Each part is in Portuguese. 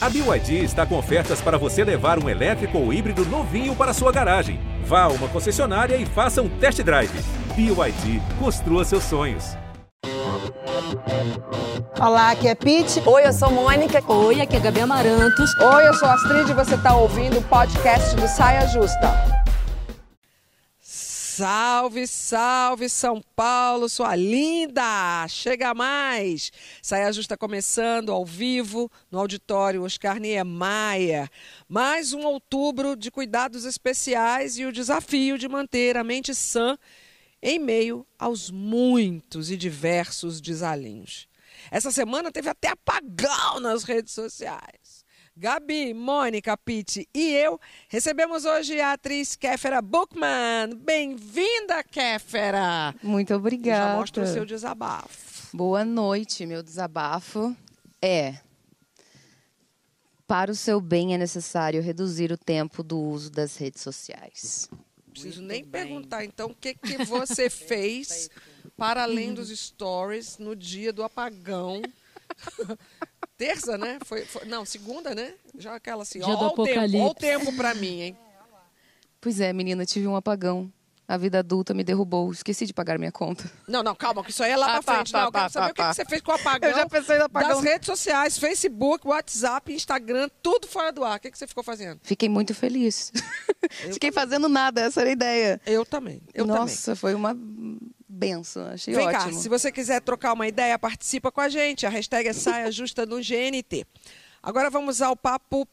A BYD está com ofertas para você levar um elétrico ou híbrido novinho para sua garagem. Vá a uma concessionária e faça um test drive. BYD, construa seus sonhos. Olá, aqui é Pete. Oi, eu sou Mônica. Oi, aqui é Gabi Amarantos. Oi, eu sou Astrid e você está ouvindo o podcast do Saia Justa. Salve, salve São Paulo, sua linda! Chega mais! Saia Justa começando ao vivo no auditório Oscar Niemeyer. Mais um outubro de cuidados especiais e o desafio de manter a mente sã em meio aos muitos e diversos desalinhos. Essa semana teve até apagão nas redes sociais. Gabi, Mônica, Pitt e eu recebemos hoje a atriz Kéfera Bookman. Bem-vinda, Kéfera! Muito obrigada. Já mostra o seu desabafo. Boa noite. Meu desabafo é: para o seu bem é necessário reduzir o tempo do uso das redes sociais. Preciso nem bem. perguntar, então, o que, que você fez para além dos stories no dia do apagão? Terça, né? Foi, foi, não, segunda, né? Já aquela assim, Dia ó, do o tempo, ó o tempo pra mim, hein? Pois é, menina, tive um apagão. A vida adulta me derrubou. Esqueci de pagar minha conta. Não, não, calma, que isso aí é lá Ah, pra tá, frente. tá, não, eu quero tá, saber tá, o que, que você fez com o apagão. Eu já pensei no apagão. Das redes sociais, Facebook, WhatsApp, Instagram, tudo fora do ar. O que, que você ficou fazendo? Fiquei muito feliz. Eu Fiquei também. fazendo nada, essa era a ideia. Eu também. Eu também. Nossa, foi uma benção. Achei Vem ótimo. cá, se você quiser trocar uma ideia, participa com a gente. A hashtag é Saia Justa no GNT. Agora vamos ao papo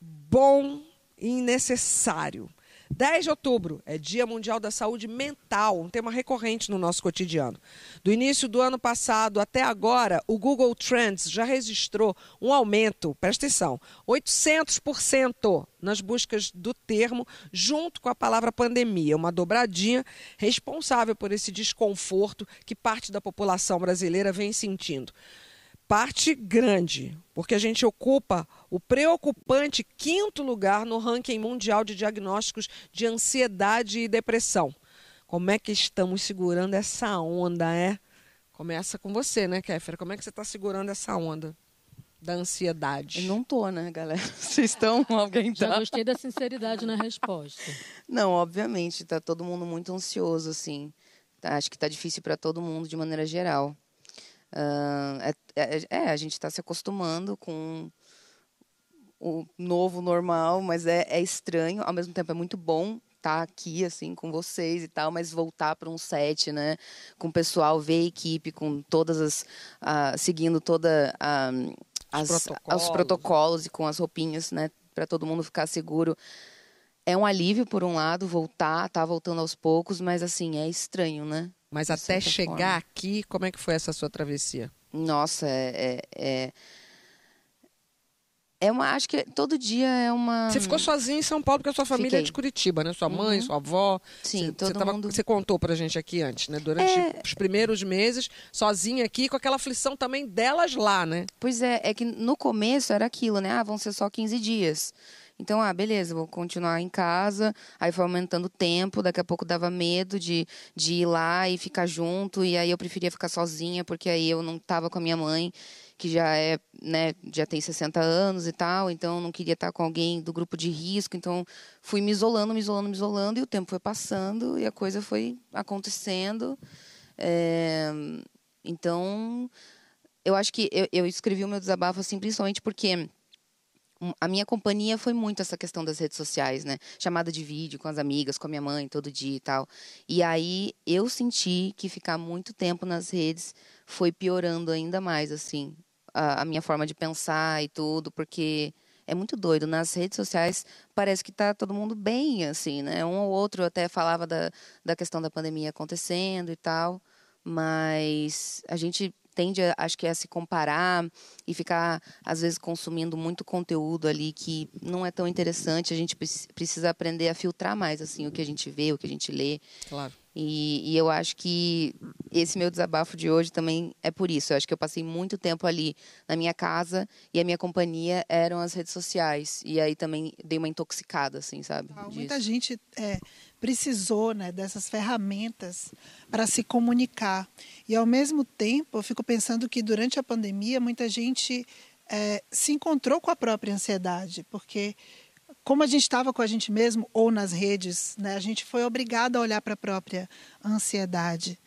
bom e necessário. 10 de outubro é Dia Mundial da Saúde Mental, um tema recorrente no nosso cotidiano. Do início do ano passado até agora, o Google Trends já registrou um aumento, presta atenção, 800% nas buscas do termo, junto com a palavra pandemia, uma dobradinha responsável por esse desconforto que parte da população brasileira vem sentindo parte grande, porque a gente ocupa o preocupante quinto lugar no ranking mundial de diagnósticos de ansiedade e depressão. Como é que estamos segurando essa onda, é? Começa com você, né, Kéfera? Como é que você está segurando essa onda da ansiedade? Eu não tô, né, galera? Vocês estão? Alguém Já tá? gostei da sinceridade na resposta. Não, obviamente, tá todo mundo muito ansioso, assim. Tá, acho que tá difícil para todo mundo de maneira geral. Ah, é, é- a gente está se acostumando com o novo normal, mas é, é estranho. Ao mesmo tempo, é muito bom estar aqui, assim, com vocês e tal, mas voltar para um set, né? Com o pessoal, ver a equipe, com todas as... ah, seguindo toda a... As, protocolos. os protocolos e com as roupinhas, né? Para todo mundo ficar seguro. É um alívio, por um lado, voltar, tá voltando aos poucos, mas assim, é estranho, né? Mas de até chegar forma. aqui, como é que foi essa sua travessia? Nossa, é. é, é... é uma. Acho que todo dia é uma. Você ficou sozinha em São Paulo porque a sua família é Fiquei. de Curitiba, né? Sua mãe, Uhum. sua avó. Sim, você, todo você, tava- mundo- você contou pra gente aqui antes, né? Durante É. os primeiros meses, sozinha aqui, com aquela aflição também delas lá, né? Pois é, é que no começo era aquilo, né? Ah, vão ser só 15 dias. Então, ah, beleza, vou continuar em casa. Aí foi aumentando o tempo, daqui a pouco dava medo de, de ir lá e ficar junto. E aí eu preferia ficar sozinha, porque aí eu não estava com a minha mãe, que já é, né, já tem 60 anos e tal. Então, não queria estar com alguém do grupo de risco. Então, fui me isolando, me isolando, me isolando. E o tempo foi passando e a coisa foi acontecendo. É, Então, eu acho que eu, eu escrevi o meu desabafo assim, principalmente porque a minha companhia foi muito essa questão das redes sociais, né? Chamada de vídeo com as amigas, com a minha mãe, todo dia e tal. E aí eu senti que ficar muito tempo nas redes foi piorando ainda mais, assim, a, a minha forma de pensar e tudo, porque é muito doido. Nas redes sociais parece que tá todo mundo bem, assim, né? Um ou outro até falava da, da questão da pandemia acontecendo e tal, mas a gente tende, a- acho que, a se comparar e ficar, às vezes, consumindo muito conteúdo ali que não é tão interessante. A gente preci- precisa aprender a filtrar mais, assim, o que a gente vê, o que a gente lê. Claro. E, e eu acho que esse meu desabafo de hoje também é por isso. Eu acho que eu passei muito tempo ali na minha casa e a minha companhia eram as redes sociais. E aí também dei uma intoxicada, assim, sabe? Muita disso. gente é, precisou né, dessas ferramentas para se comunicar. E, ao mesmo tempo, eu fico pensando que durante a pandemia, muita gente é, se encontrou com a própria ansiedade, porque como a gente estava com a gente mesmo ou nas redes, né, a gente foi obrigado a olhar para a própria ansiedade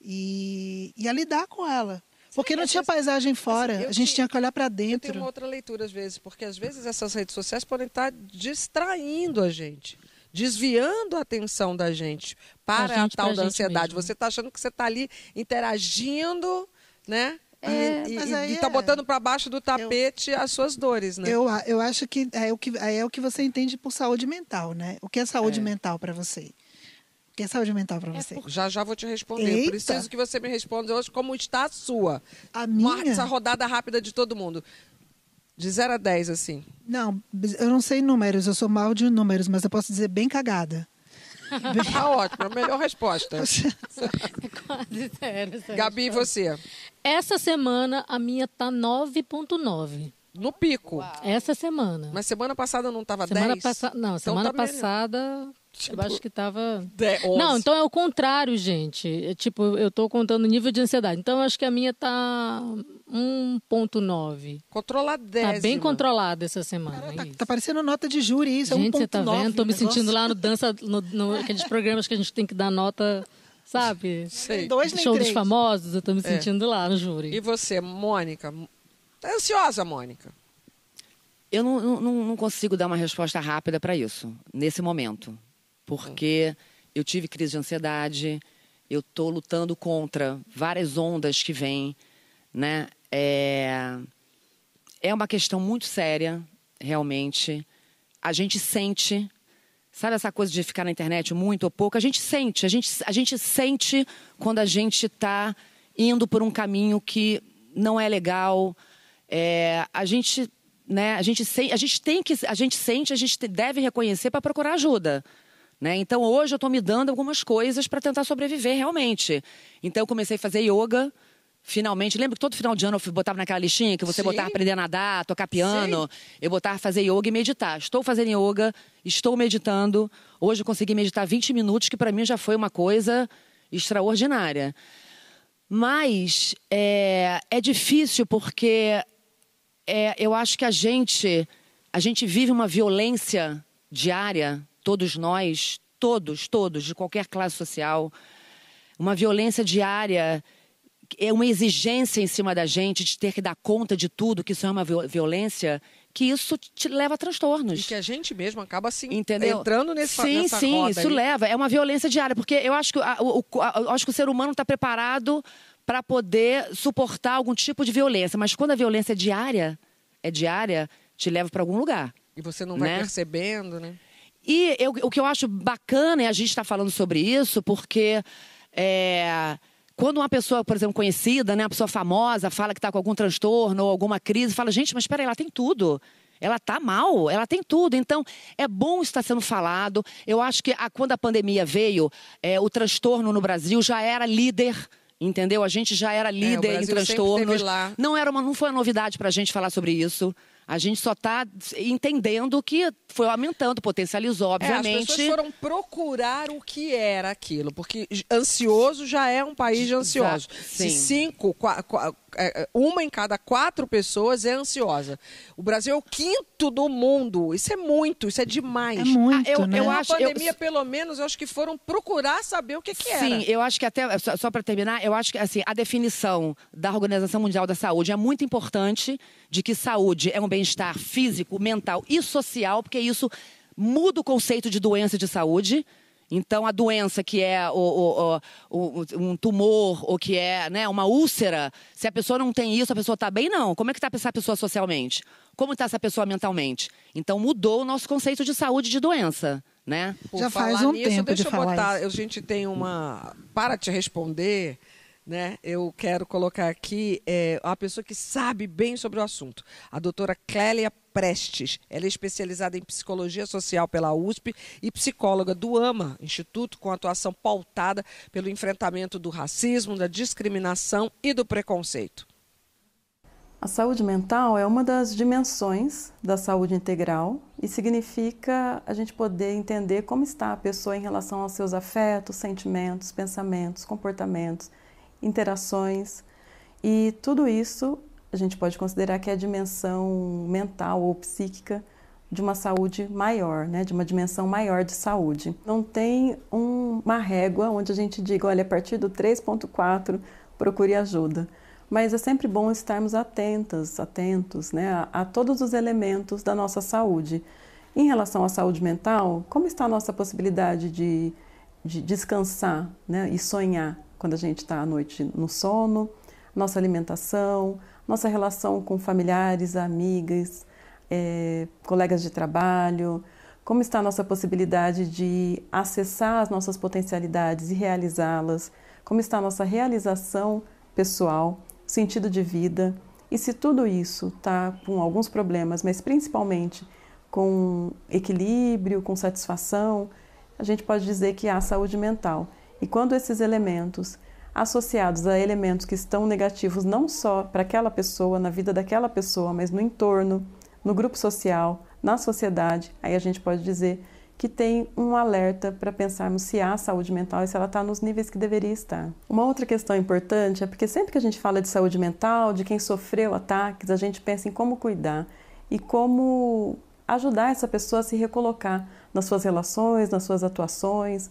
e, e a lidar com ela. Porque não tinha paisagem fora, assim, a gente te- tinha que olhar para Eu tenho dentro. uma outra leitura às vezes, porque às vezes essas redes sociais podem estar distraindo a gente, desviando a atenção da gente para A a, gente, tal pra da ansiedade. mesmo. Você está achando que você está ali interagindo, né? É, e, mas e, aí e tá é- botando para baixo do tapete as suas dores, né? Eu, a- eu acho que é o que é o que você entende por saúde mental, né? O que é saúde mental para você? O que é saúde mental para você? Já já vou te responder. Eita. Preciso que você me responda hoje como está a sua. A Uma- minha? Essa rodada rápida de todo mundo. De 0 a 10, assim. Não, eu não sei números, eu sou mal de números, mas eu posso dizer bem cagada. Tá ótimo, a melhor resposta. É quase essa Gabi, e você? Essa semana a minha tá 9.9. No pico. Essa semana. Mas semana passada não estava 10? semana passada. Não, Então semana tá melhor. passada. Tipo, eu acho que tava. De- 11. Não, então é o contrário, gente. É, tipo, eu tô contando o nível de ansiedade. Então eu acho que a minha tá 1.9. Controla 10. Tá bem controlada essa semana. Tá, isso. tá parecendo nota de júri isso, Gente, é você tá 1.9 vendo? Tô me sentindo negócio. lá no dança, no, no- aqueles programas que a gente tem que dar nota, sabe? Sei. Dois nem Show dos três. famosos, eu tô me É. sentindo lá no júri. E você, Mônica? Tá ansiosa, Mônica? Eu não, não- não, não consigo dar uma resposta rápida para isso, nesse momento. Porque eu tive crise de ansiedade, eu estou lutando contra várias ondas que vêm, né? É, é uma questão muito séria, realmente. A gente sente, sabe essa coisa de ficar na internet muito ou pouco? A gente sente, a gente, a gente sente quando a gente está indo por um caminho que não é legal. É, a gente, né? A gente, sen- a gente tem que, a gente sente, a gente te- deve reconhecer para procurar ajuda. Né? Então hoje eu estou me dando algumas coisas para tentar sobreviver realmente. Então eu comecei a fazer yoga. Finalmente, lembra que todo final de ano eu botava naquela listinha que você Sim. botava aprender a nadar, tocar piano, eu botava fazer yoga e meditar. Estou fazendo yoga, estou meditando. Hoje eu consegui meditar 20 minutos, que para mim já foi uma coisa extraordinária. Mas é, é difícil porque é, eu acho que a gente, a gente vive uma violência diária, todos nós, todos, todos, de qualquer classe social, uma violência diária, é uma exigência em cima da gente de ter que dar conta de tudo, que isso é uma viol- violência, que isso te leva a transtornos. E que a gente mesmo acaba se Entendeu? entrando nesse, sim, sim, isso leva. É uma violência diária, porque eu acho que, a- o, o- a- eu acho que o ser humano está preparado para poder suportar algum tipo de violência. Mas quando a violência é diária, é diária, te leva para algum lugar. E você não vai né? percebendo, né? E eu- o que eu acho bacana é a gente estar falando sobre isso, porque é, quando uma pessoa, por exemplo, conhecida, né, uma pessoa famosa, fala que está com algum transtorno ou alguma crise, fala, gente, mas espera aí, ela tem tudo. Ela está mal, ela tem tudo. Então, é bom estar sendo falado. Eu acho que a- quando a pandemia veio, é, o transtorno no Brasil já era líder. Entendeu? A gente já era líder em É, sempre transtornos. Não era uma, não foi uma novidade para a gente falar sobre isso. A gente só está entendendo que foi aumentando, potencializou, É, obviamente. as pessoas foram procurar o que era aquilo, porque ansioso já é um país de ansiosos. Se cinco, é, é, uma em cada quatro pessoas é ansiosa. O Brasil é o quinto do mundo. Isso é muito, isso é demais. É muito, Ah, eu- né? eu Na acho- eu- pandemia, pelo menos, eu acho que foram procurar saber o que, que era. Sim, eu acho que até, só, só para terminar, eu acho que assim, a definição da Organização Mundial da Saúde é muito importante de que saúde é um bem-estar físico, mental e social, porque isso muda o conceito de doença de saúde. Então, a doença que é o- o- o- o- um tumor ou que é né, uma úlcera, se a pessoa não tem isso, a pessoa está bem? Não. Como é que está essa pessoa socialmente? Como está essa pessoa mentalmente? Então, mudou o nosso conceito de saúde de doença, né? Por Já faz falar um nisso, tempo deixa de eu falar botar, isso. A gente tem uma. Para te responder, né? Eu quero colocar aqui é, uma pessoa que sabe bem sobre o assunto. A doutora Clélia Prestes. Ela é especializada em psicologia social pela USP e psicóloga do AMA, Instituto com atuação pautada pelo enfrentamento do racismo, da discriminação e do preconceito. A saúde mental é uma das dimensões da saúde integral e significa a gente poder entender como está a pessoa em relação aos seus afetos, sentimentos, pensamentos, comportamentos, interações. E tudo isso a gente pode considerar que é a dimensão mental ou psíquica de uma saúde maior, né, de uma dimensão maior de saúde. Não tem um, uma régua onde a gente diga, olha, a partir do 3.4 procure ajuda. Mas é sempre bom estarmos atentas, atentos né, a, a todos os elementos da nossa saúde. Em relação à saúde mental, como está a nossa possibilidade de, de descansar né, e sonhar quando a gente está à noite no sono, nossa alimentação, nossa relação com familiares, amigas, é, colegas de trabalho, como está a nossa possibilidade de acessar as nossas potencialidades e realizá-las, como está a nossa realização pessoal, sentido de vida, e se tudo isso está com alguns problemas, mas principalmente com equilíbrio, com satisfação, a gente pode dizer que há saúde mental. E quando esses elementos associados a elementos que estão negativos não só para aquela pessoa, na vida daquela pessoa, mas no entorno, no grupo social, na sociedade, aí a gente pode dizer que tem um alerta para pensarmos se há saúde mental e se ela está nos níveis que deveria estar. Uma outra questão importante é porque sempre que a gente fala de saúde mental, de quem sofreu ataques, a gente pensa em como cuidar e como ajudar essa pessoa a se recolocar nas suas relações, nas suas atuações.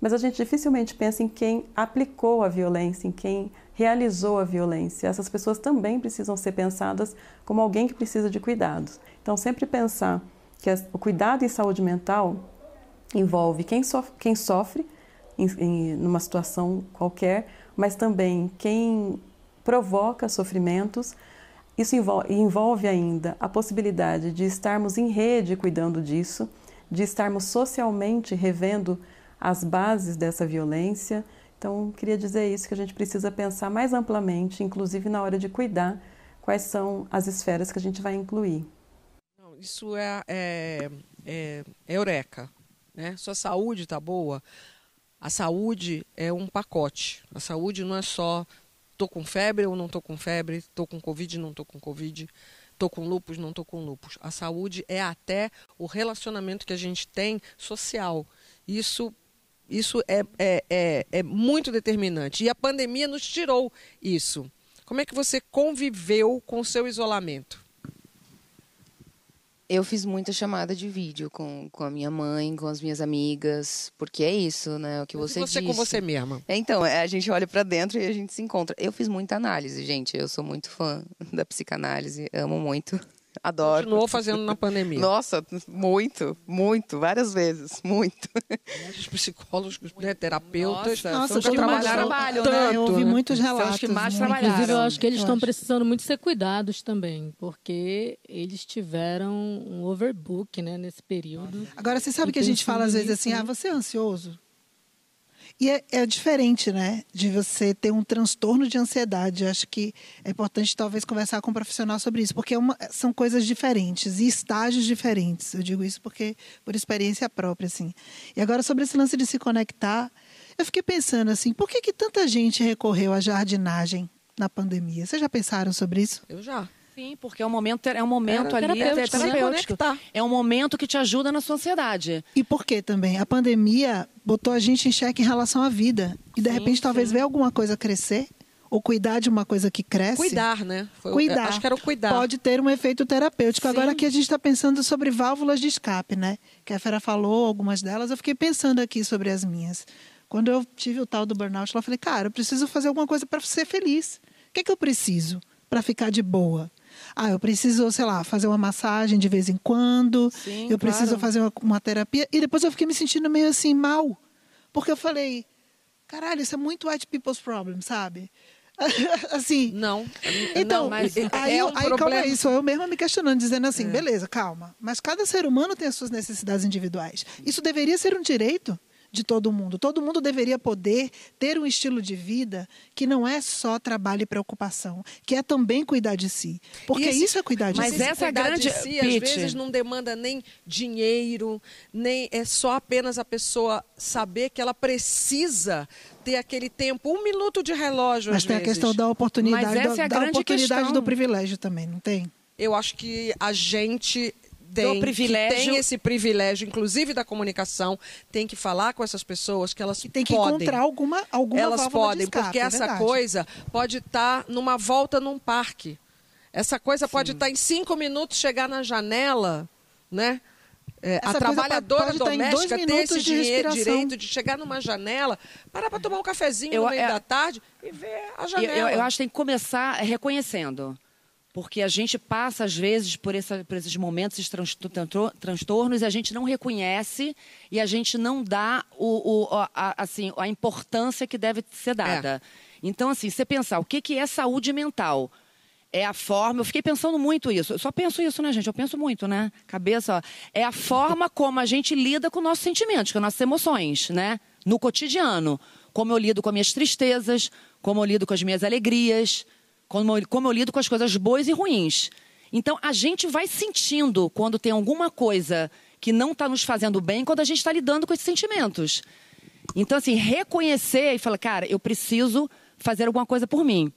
Mas a gente dificilmente pensa em quem aplicou a violência, em quem realizou a violência. Essas pessoas também precisam ser pensadas como alguém que precisa de cuidados. Então, sempre pensar que o cuidado em saúde mental envolve quem sofre, quem sofre em, em numa situação qualquer, mas também quem provoca sofrimentos. Isso envolve, envolve ainda a possibilidade de estarmos em rede cuidando disso, de estarmos socialmente revendo as bases dessa violência então, queria dizer isso, que a gente precisa pensar mais amplamente, inclusive na hora de cuidar, quais são as esferas que a gente vai incluir. Isso é, é, é, é eureka. Né? Sua saúde está boa, a saúde é um pacote. A saúde não é só estou com febre ou não estou com febre, estou com covid, não estou com covid, estou com lupus, não estou com lupus. A saúde é até o relacionamento que a gente tem social. Isso isso é, é, é, é muito determinante. E a pandemia nos tirou isso. Como é que você conviveu com o seu isolamento? Eu fiz muita chamada de vídeo com, com a minha mãe, com as minhas amigas, porque é isso, né? O que você, você disse. com você mesma. É, então, é, a gente olha para dentro e a gente se encontra. Eu fiz muita análise, gente. Eu sou muito fã da psicanálise, amo muito. Adoro. Continuou fazendo na pandemia. Nossa, muito, muito, várias vezes, muito. Muitos psicólogos, né, terapeutas, Nossa, Nossa, que trabalharam trabalho, tanto. né? Eu ouvi né? muitos São os relatos. que mais muito. trabalharam. Inclusive, eu acho que eles estão acho. precisando muito ser cuidados também, porque eles tiveram um overbook né, nesse período. Agora, você sabe que a gente fala às vezes assim, né? ah, você é ansioso? E é, é diferente, né? De você ter um transtorno de ansiedade. Eu acho que é importante, talvez, conversar com um profissional sobre isso, porque é uma- são coisas diferentes e estágios diferentes. Eu digo isso porque por experiência própria, assim. E agora, sobre esse lance de se conectar, eu fiquei pensando assim, por que, que tanta gente recorreu à jardinagem na pandemia? Vocês já pensaram sobre isso? Eu já. Sim, porque é um momento, é um momento Era ali terapêutico, é né? terapêutico. Conectar. É um momento que te ajuda na sua ansiedade. E por que também? A pandemia botou a gente em xeque em relação à vida. E de Sim, repente talvez sim. ver alguma coisa crescer, ou cuidar de uma coisa que cresce. Cuidar, né? Foi Cuidar. Acho que era o cuidar. Pode ter um efeito terapêutico. Sim. Agora aqui a gente está pensando sobre válvulas de escape, né? Que a Fera falou algumas delas. Eu fiquei pensando aqui sobre as minhas. Quando eu tive o tal do burnout, eu falei, cara, eu preciso fazer alguma coisa para ser feliz. O que, é que eu preciso para ficar de boa? Ah, eu preciso, sei lá, fazer uma massagem de vez em quando. Sim, eu preciso claro. fazer uma, uma terapia. E depois eu fiquei me sentindo meio assim, mal. Porque eu falei, caralho, isso é muito white people's problem, sabe? assim, Não. então, não, mas aí, é um aí calma aí, sou eu mesma me questionando, dizendo assim, beleza, calma. Mas cada ser humano tem as suas necessidades individuais. Isso deveria ser um direito de todo mundo. Todo mundo deveria poder ter um estilo de vida que não é só trabalho e preocupação, que é também cuidar de si. Porque esse- isso é cuidar de mas si. essa é a cuidar grande- de si, às vezes não demanda nem dinheiro, nem é só apenas a pessoa saber que ela precisa ter aquele tempo, um minuto de relógio Mas às tem a vezes. questão da oportunidade, Mas essa da, é a da grande oportunidade questão. do privilégio também, não tem? Eu acho que a gente tem, que privilégio. tem esse privilégio, inclusive da comunicação, tem que falar com essas pessoas que elas E tem que podem. encontrar alguma, alguma elas podem, escape, porque é essa coisa pode estar numa volta num parque. Essa coisa pode estar em cinco minutos, chegar na janela, né? É, a trabalhadora dois doméstica ter minutos esse de dinhe- respiração. direito de chegar numa janela, parar para tomar um cafezinho Eu- no meio é- da tarde e ver a Eu, janela. eu- eu acho que tem que começar reconhecendo. Porque a gente passa, às vezes, por, essa- por esses momentos, esses trans- tran- transtornos, e a gente não reconhece e a gente não dá o, o- a, assim, a importância que deve ser dada. Então, assim, você pensar, o que, que é saúde mental? É a forma, eu fiquei pensando muito isso. Eu só penso isso, né, gente? Eu penso muito, né? Cabeça, ó. É a forma como a gente lida com nossos sentimentos, com nossas emoções, né? No cotidiano. Como eu lido com as minhas tristezas, como eu lido com as minhas alegrias, como eu, como eu lido com as coisas boas e ruins. Então, a gente vai sentindo quando tem alguma coisa que não está nos fazendo bem, quando a gente está lidando com esses sentimentos. Então, assim, reconhecer e falar, cara, eu preciso fazer alguma coisa por mim.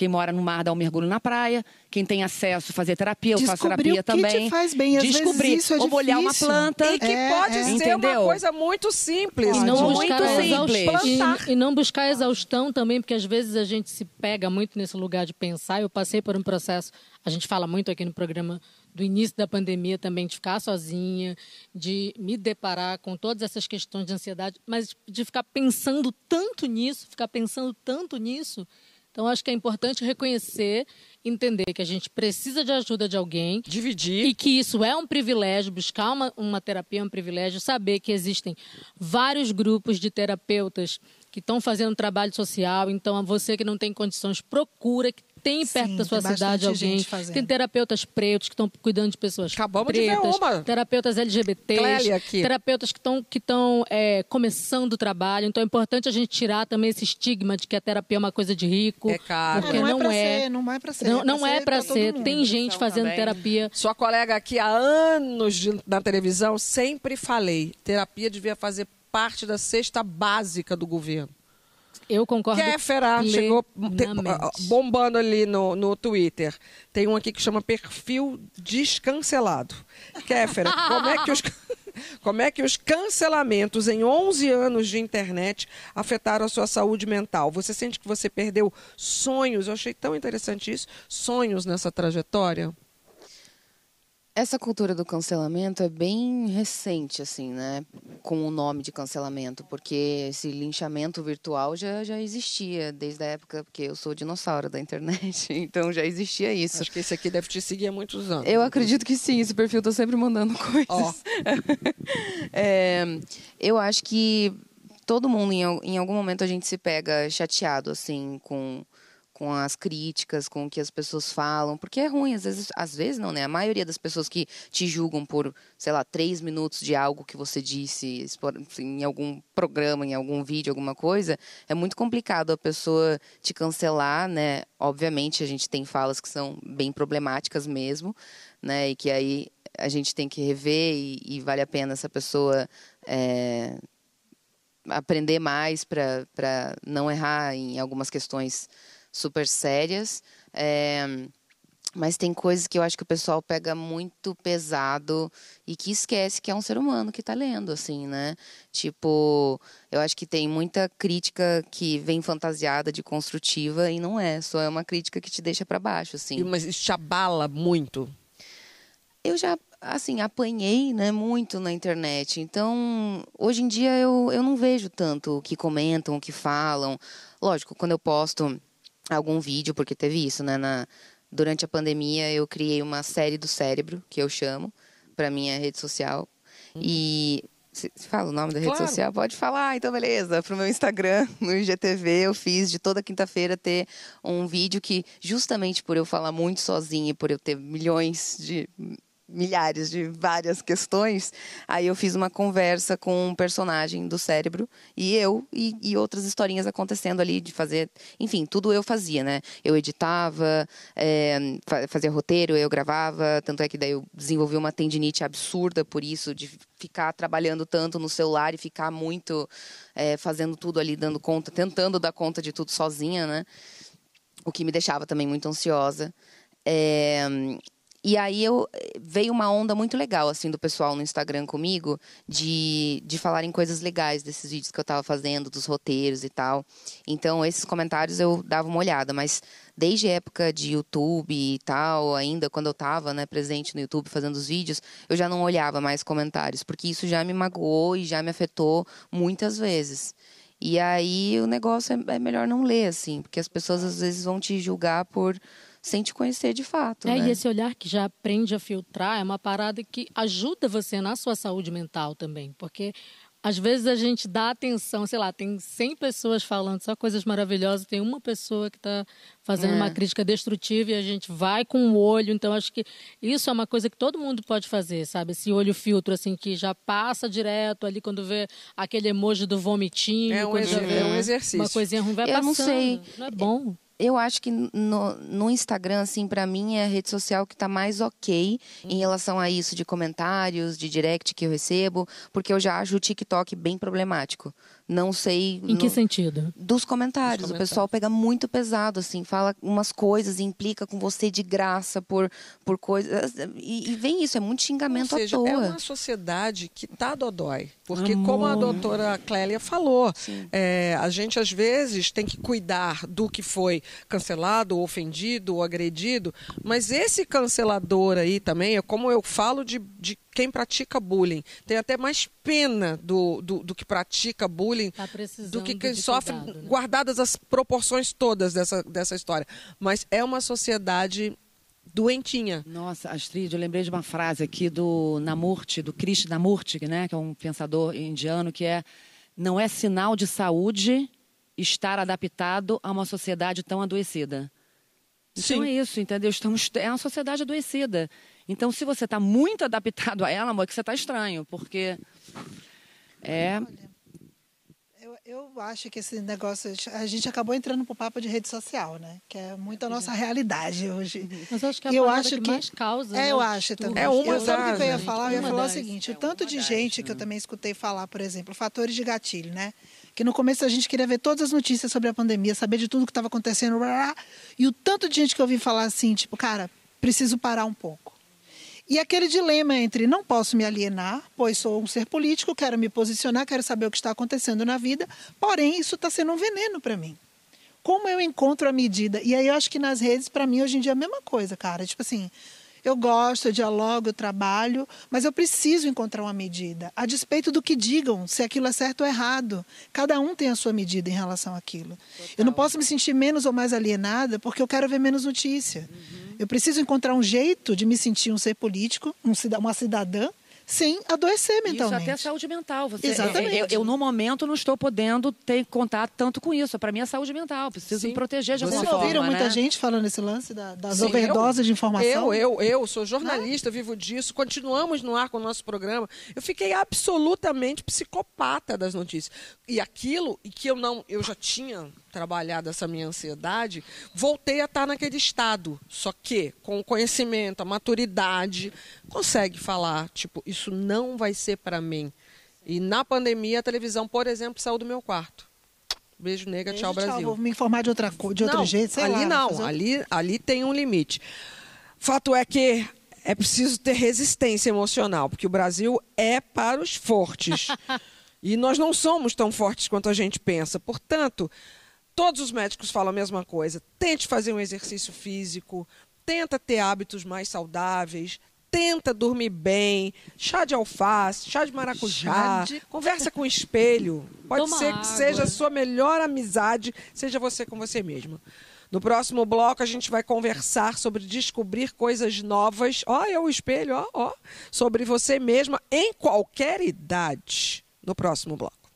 Quem mora no mar dá um mergulho na praia. Quem tem acesso fazer terapia, eu faço Descobrir terapia o que te também. faz bem. Às vezes Descobrir isso é ou molhar uma planta. E que É, pode é. ser Entendeu? uma coisa muito simples. E não, Muito simples. e, e não buscar a exaustão também, porque às vezes a gente se pega muito nesse lugar de pensar. Eu passei por um processo, a gente fala muito aqui no programa do início da pandemia também, de ficar sozinha, de me deparar com todas essas questões de ansiedade, mas de ficar pensando tanto nisso, ficar pensando tanto nisso. Então, acho que é importante reconhecer, entender que a gente precisa de ajuda de alguém, Dividir. e que isso é um privilégio, buscar uma, uma terapia é um privilégio, saber que existem vários grupos de terapeutas que estão fazendo trabalho social, então você que não tem condições, procura que tem Sim, perto da sua cidade alguém. gente fazendo. Tem terapeutas pretos que estão cuidando de pessoas Acabamos de ver pretas, uma. terapeutas LGBTs, Clélia aqui. terapeutas que estão que estão é, começando o trabalho. Então é importante a gente tirar também esse estigma de que a terapia é uma coisa de rico. É caro. Porque não, é não pra é. ser, não é pra ser. Não, não é para pra ser. mundo. Tem gente fazendo também. terapia. Sua colega aqui há anos de- na televisão, sempre falei, terapia devia fazer parte da cesta básica do governo. Eu concordo. Kéfera chegou te- bombando ali no, no Twitter. Tem um aqui que chama perfil descancelado. Kéfera, como é que os... Como é que os cancelamentos em 11 anos de internet afetaram a sua saúde mental? Você sente que você perdeu sonhos? Eu achei tão interessante isso. Sonhos nessa trajetória? Essa cultura do cancelamento é bem recente, assim, né? Com o nome de cancelamento, porque esse linchamento virtual já, já existia desde a época, porque eu sou dinossauro da internet, então já existia isso. Acho que esse aqui deve te seguir há muitos anos. Eu acredito que sim, esse perfil tá sempre mandando coisas. Ó. É, eu acho que todo mundo, em, em algum momento, a gente se pega chateado, assim, com, com as críticas, com o que as pessoas falam, porque é ruim, às vezes, às vezes não, né? A maioria das pessoas que te julgam por, sei lá, três minutos de algo que você disse expor- em algum programa, em algum vídeo, alguma coisa, é muito complicado a pessoa te cancelar, né? Obviamente, a gente tem falas que são bem problemáticas mesmo, né? E que aí a gente tem que rever e, e vale a pena essa pessoa é, aprender mais para não errar em algumas questões super sérias. É, mas tem coisas que eu acho que o pessoal pega muito pesado e que esquece que é um ser humano que está lendo, assim, né? Tipo, eu acho que tem muita crítica que vem fantasiada de construtiva e não é, só é uma crítica que te deixa para baixo, assim. Mas isso te abala muito. Eu já, assim, apanhei, né, muito na internet. Então, hoje em dia eu, eu não vejo tanto o que comentam, o que falam. Lógico, quando eu posto algum vídeo, porque teve isso, né, na, durante a pandemia eu criei uma série do cérebro, que eu chamo, para minha rede social. E se se fala o nome da rede Claro. social? Pode falar, então beleza. Pro meu Instagram, no IGTV, eu fiz de toda quinta-feira ter um vídeo que, justamente por eu falar muito sozinha e por eu ter milhões de milhares de várias questões, aí eu fiz uma conversa com um personagem do cérebro e eu e, e outras historinhas acontecendo ali de fazer, enfim, tudo eu fazia, né? Eu editava, é, fa- fazia roteiro, eu gravava, tanto é que daí eu desenvolvi uma tendinite absurda por isso de ficar trabalhando tanto no celular e ficar muito é, fazendo tudo ali, dando conta, tentando dar conta de tudo sozinha, né? o que me deixava também muito ansiosa. É, E aí eu veio uma onda muito legal assim do pessoal no Instagram comigo de, de falarem coisas legais desses vídeos que eu estava fazendo, dos roteiros e tal. Então esses comentários eu dava uma olhada, mas desde época de YouTube e tal, ainda quando eu estava né, presente no YouTube fazendo os vídeos, eu já não olhava mais comentários, porque isso já me magoou e já me afetou muitas vezes. E aí o negócio é, é melhor não ler, assim, porque as pessoas às vezes vão te julgar por sem te conhecer de fato. É, né? e esse olhar que já aprende a filtrar é uma parada que ajuda você na sua saúde mental também, porque às vezes a gente dá atenção, sei lá, tem 100 pessoas falando só coisas maravilhosas, tem uma pessoa que está fazendo É. uma crítica destrutiva e a gente vai com o olho. Então, acho que isso é uma coisa que todo mundo pode fazer, sabe? Esse olho filtro, assim, que já passa direto ali quando vê aquele emoji do vomitinho. É um vê é um exercício. Uma coisinha ruim, vai Eu passando. não sei. Não é bom. Eu acho que no, no Instagram, assim, para mim é a rede social que tá mais ok em relação a isso de comentários, de direct que eu recebo, porque eu já acho o TikTok bem problemático. Não sei. Em que no- sentido? Dos comentários. Dos O pessoal pega muito pesado, assim, fala umas coisas implica com você de graça por, por coisas. E, e vem isso, é muito xingamento Ou seja, à toa. é uma sociedade que tá dodói. Porque, como a doutora Clélia falou, é, a gente às vezes tem que cuidar do que foi cancelado, ou ofendido, ou agredido, mas esse cancelador aí também, é como eu falo de, de quem pratica bullying. Tem até mais pena do, do, do que pratica bullying Tá precisando do que quem sofre, cuidado, né? guardadas as proporções todas dessa, dessa história. Mas é uma sociedade doentinha. Nossa, Astrid, eu lembrei de uma frase aqui do Namurti, do Krishnamurti, né, que é um pensador indiano, que é não é sinal de saúde estar adaptado a uma sociedade tão adoecida. Então Sim. é isso, entendeu? Estamos, é uma sociedade adoecida. Então, se você está muito adaptado a ela, amor, é que você está estranho, porque é Eu, eu acho que esse negócio. A gente acabou entrando pro papo de rede social, né? Que é muito a nossa realidade hoje. Mas eu acho que é a eu acho que, que mais causa. É, né, eu acho distúrbios. também. É uma eu, sabe o que eu ia falar? Eu ia falar o seguinte: É o tanto de das, gente que eu né? também escutei falar, por exemplo, fatores de gatilho, né? Que no começo a gente queria ver todas as notícias sobre a pandemia, saber de tudo que estava acontecendo, blá, blá, blá. e o tanto de gente que eu ouvi falar assim, tipo, cara, preciso parar um pouco. E aquele dilema entre não posso me alienar, pois sou um ser político, quero me posicionar, quero saber o que está acontecendo na vida, porém isso está sendo um veneno para mim. Como eu encontro a medida? E aí eu acho que nas redes, para mim, hoje em dia é a mesma coisa, cara. Tipo assim, eu gosto, eu dialogo, eu trabalho, mas eu preciso encontrar uma medida. A despeito do que digam, se aquilo é certo ou errado. Cada um tem a sua medida em relação àquilo. Eu não posso me sentir menos ou mais alienada porque eu quero ver menos notícia. Eu preciso encontrar um jeito de me sentir um ser político, um uma cidadã, sem adoecer Isso mentalmente. até é saúde mental. Você, Exatamente. Eu, eu, no momento, não estou podendo ter contato tanto com isso. Para mim, é saúde mental. Preciso Sim. me proteger de Você alguma Vocês forma. ouviram muita né? gente falando esse lance da, das Sim, overdoses de informação? Eu, eu, eu sou jornalista, vivo disso. Continuamos no ar com o nosso programa. Eu fiquei absolutamente psicopata das notícias. E aquilo, e que eu não, eu já tinha trabalhado essa minha ansiedade, voltei a estar naquele estado. Só que, com o conhecimento, a maturidade, consegue falar, tipo, isso não vai ser para mim. E na pandemia, a televisão, por exemplo, saiu do meu quarto. Beijo, nega, Beijo, tchau, Brasil. Vou me informar de outra de outro não, jeito, sei ali lá. não, fazer- ali, ali tem um limite. Fato é que é preciso ter resistência emocional, porque o Brasil é para os fortes. e nós não somos tão fortes quanto a gente pensa. Portanto, todos os médicos falam a mesma coisa. Tente fazer um exercício físico, tenta ter hábitos mais saudáveis, tenta dormir bem, chá de alface, chá de maracujá, Chá de- conversa com o espelho. Pode Toma ser que água. seja a sua melhor amizade, seja você com você mesma. No próximo bloco, a gente vai conversar sobre descobrir coisas novas. Ó, é o espelho, ó, ó. Sobre você mesma em qualquer idade. No próximo bloco.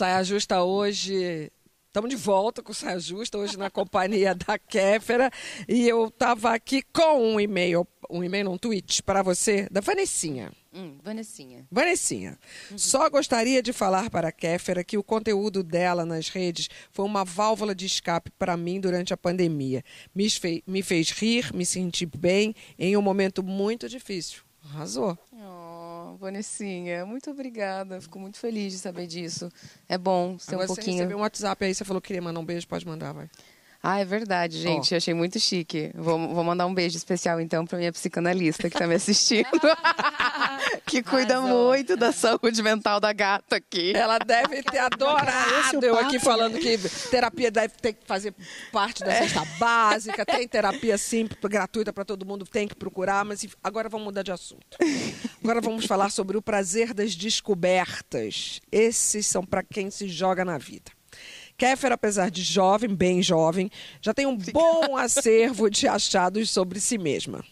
Saia Justa hoje. Estamos de volta com Saia Justa, hoje na companhia da Kéfera. E eu estava aqui com um e-mail, um e-mail, não, um tweet para você, da Vanessinha. Hum, Vanessinha. Vanessinha, só gostaria de falar para a Kéfera que o conteúdo dela nas redes foi uma válvula de escape para mim durante a pandemia. Me fez, me fez rir, me sentir bem em um momento muito difícil. Arrasou. Oh. Oh, Vanessinha, muito obrigada. Fico muito feliz de saber disso. É bom ser Agora um você pouquinho. recebeu um WhatsApp aí, você falou que queria mandar um beijo, pode mandar, vai. Ah, é verdade, gente. Eu achei muito chique. Vou, vou mandar um beijo especial, então, pra minha psicanalista que tá me assistindo. que cuida Arrasou. muito da saúde mental da gata aqui. Ela deve ter adorado eu aqui falando que terapia deve ter que fazer parte da cesta básica, tem terapia simples, gratuita para todo mundo, tem que procurar, mas agora vamos mudar de assunto. Agora vamos falar sobre o prazer das descobertas. Esses são para quem se joga na vida. Kéfera, apesar de jovem, bem jovem, já tem um bom acervo de achados sobre si mesma.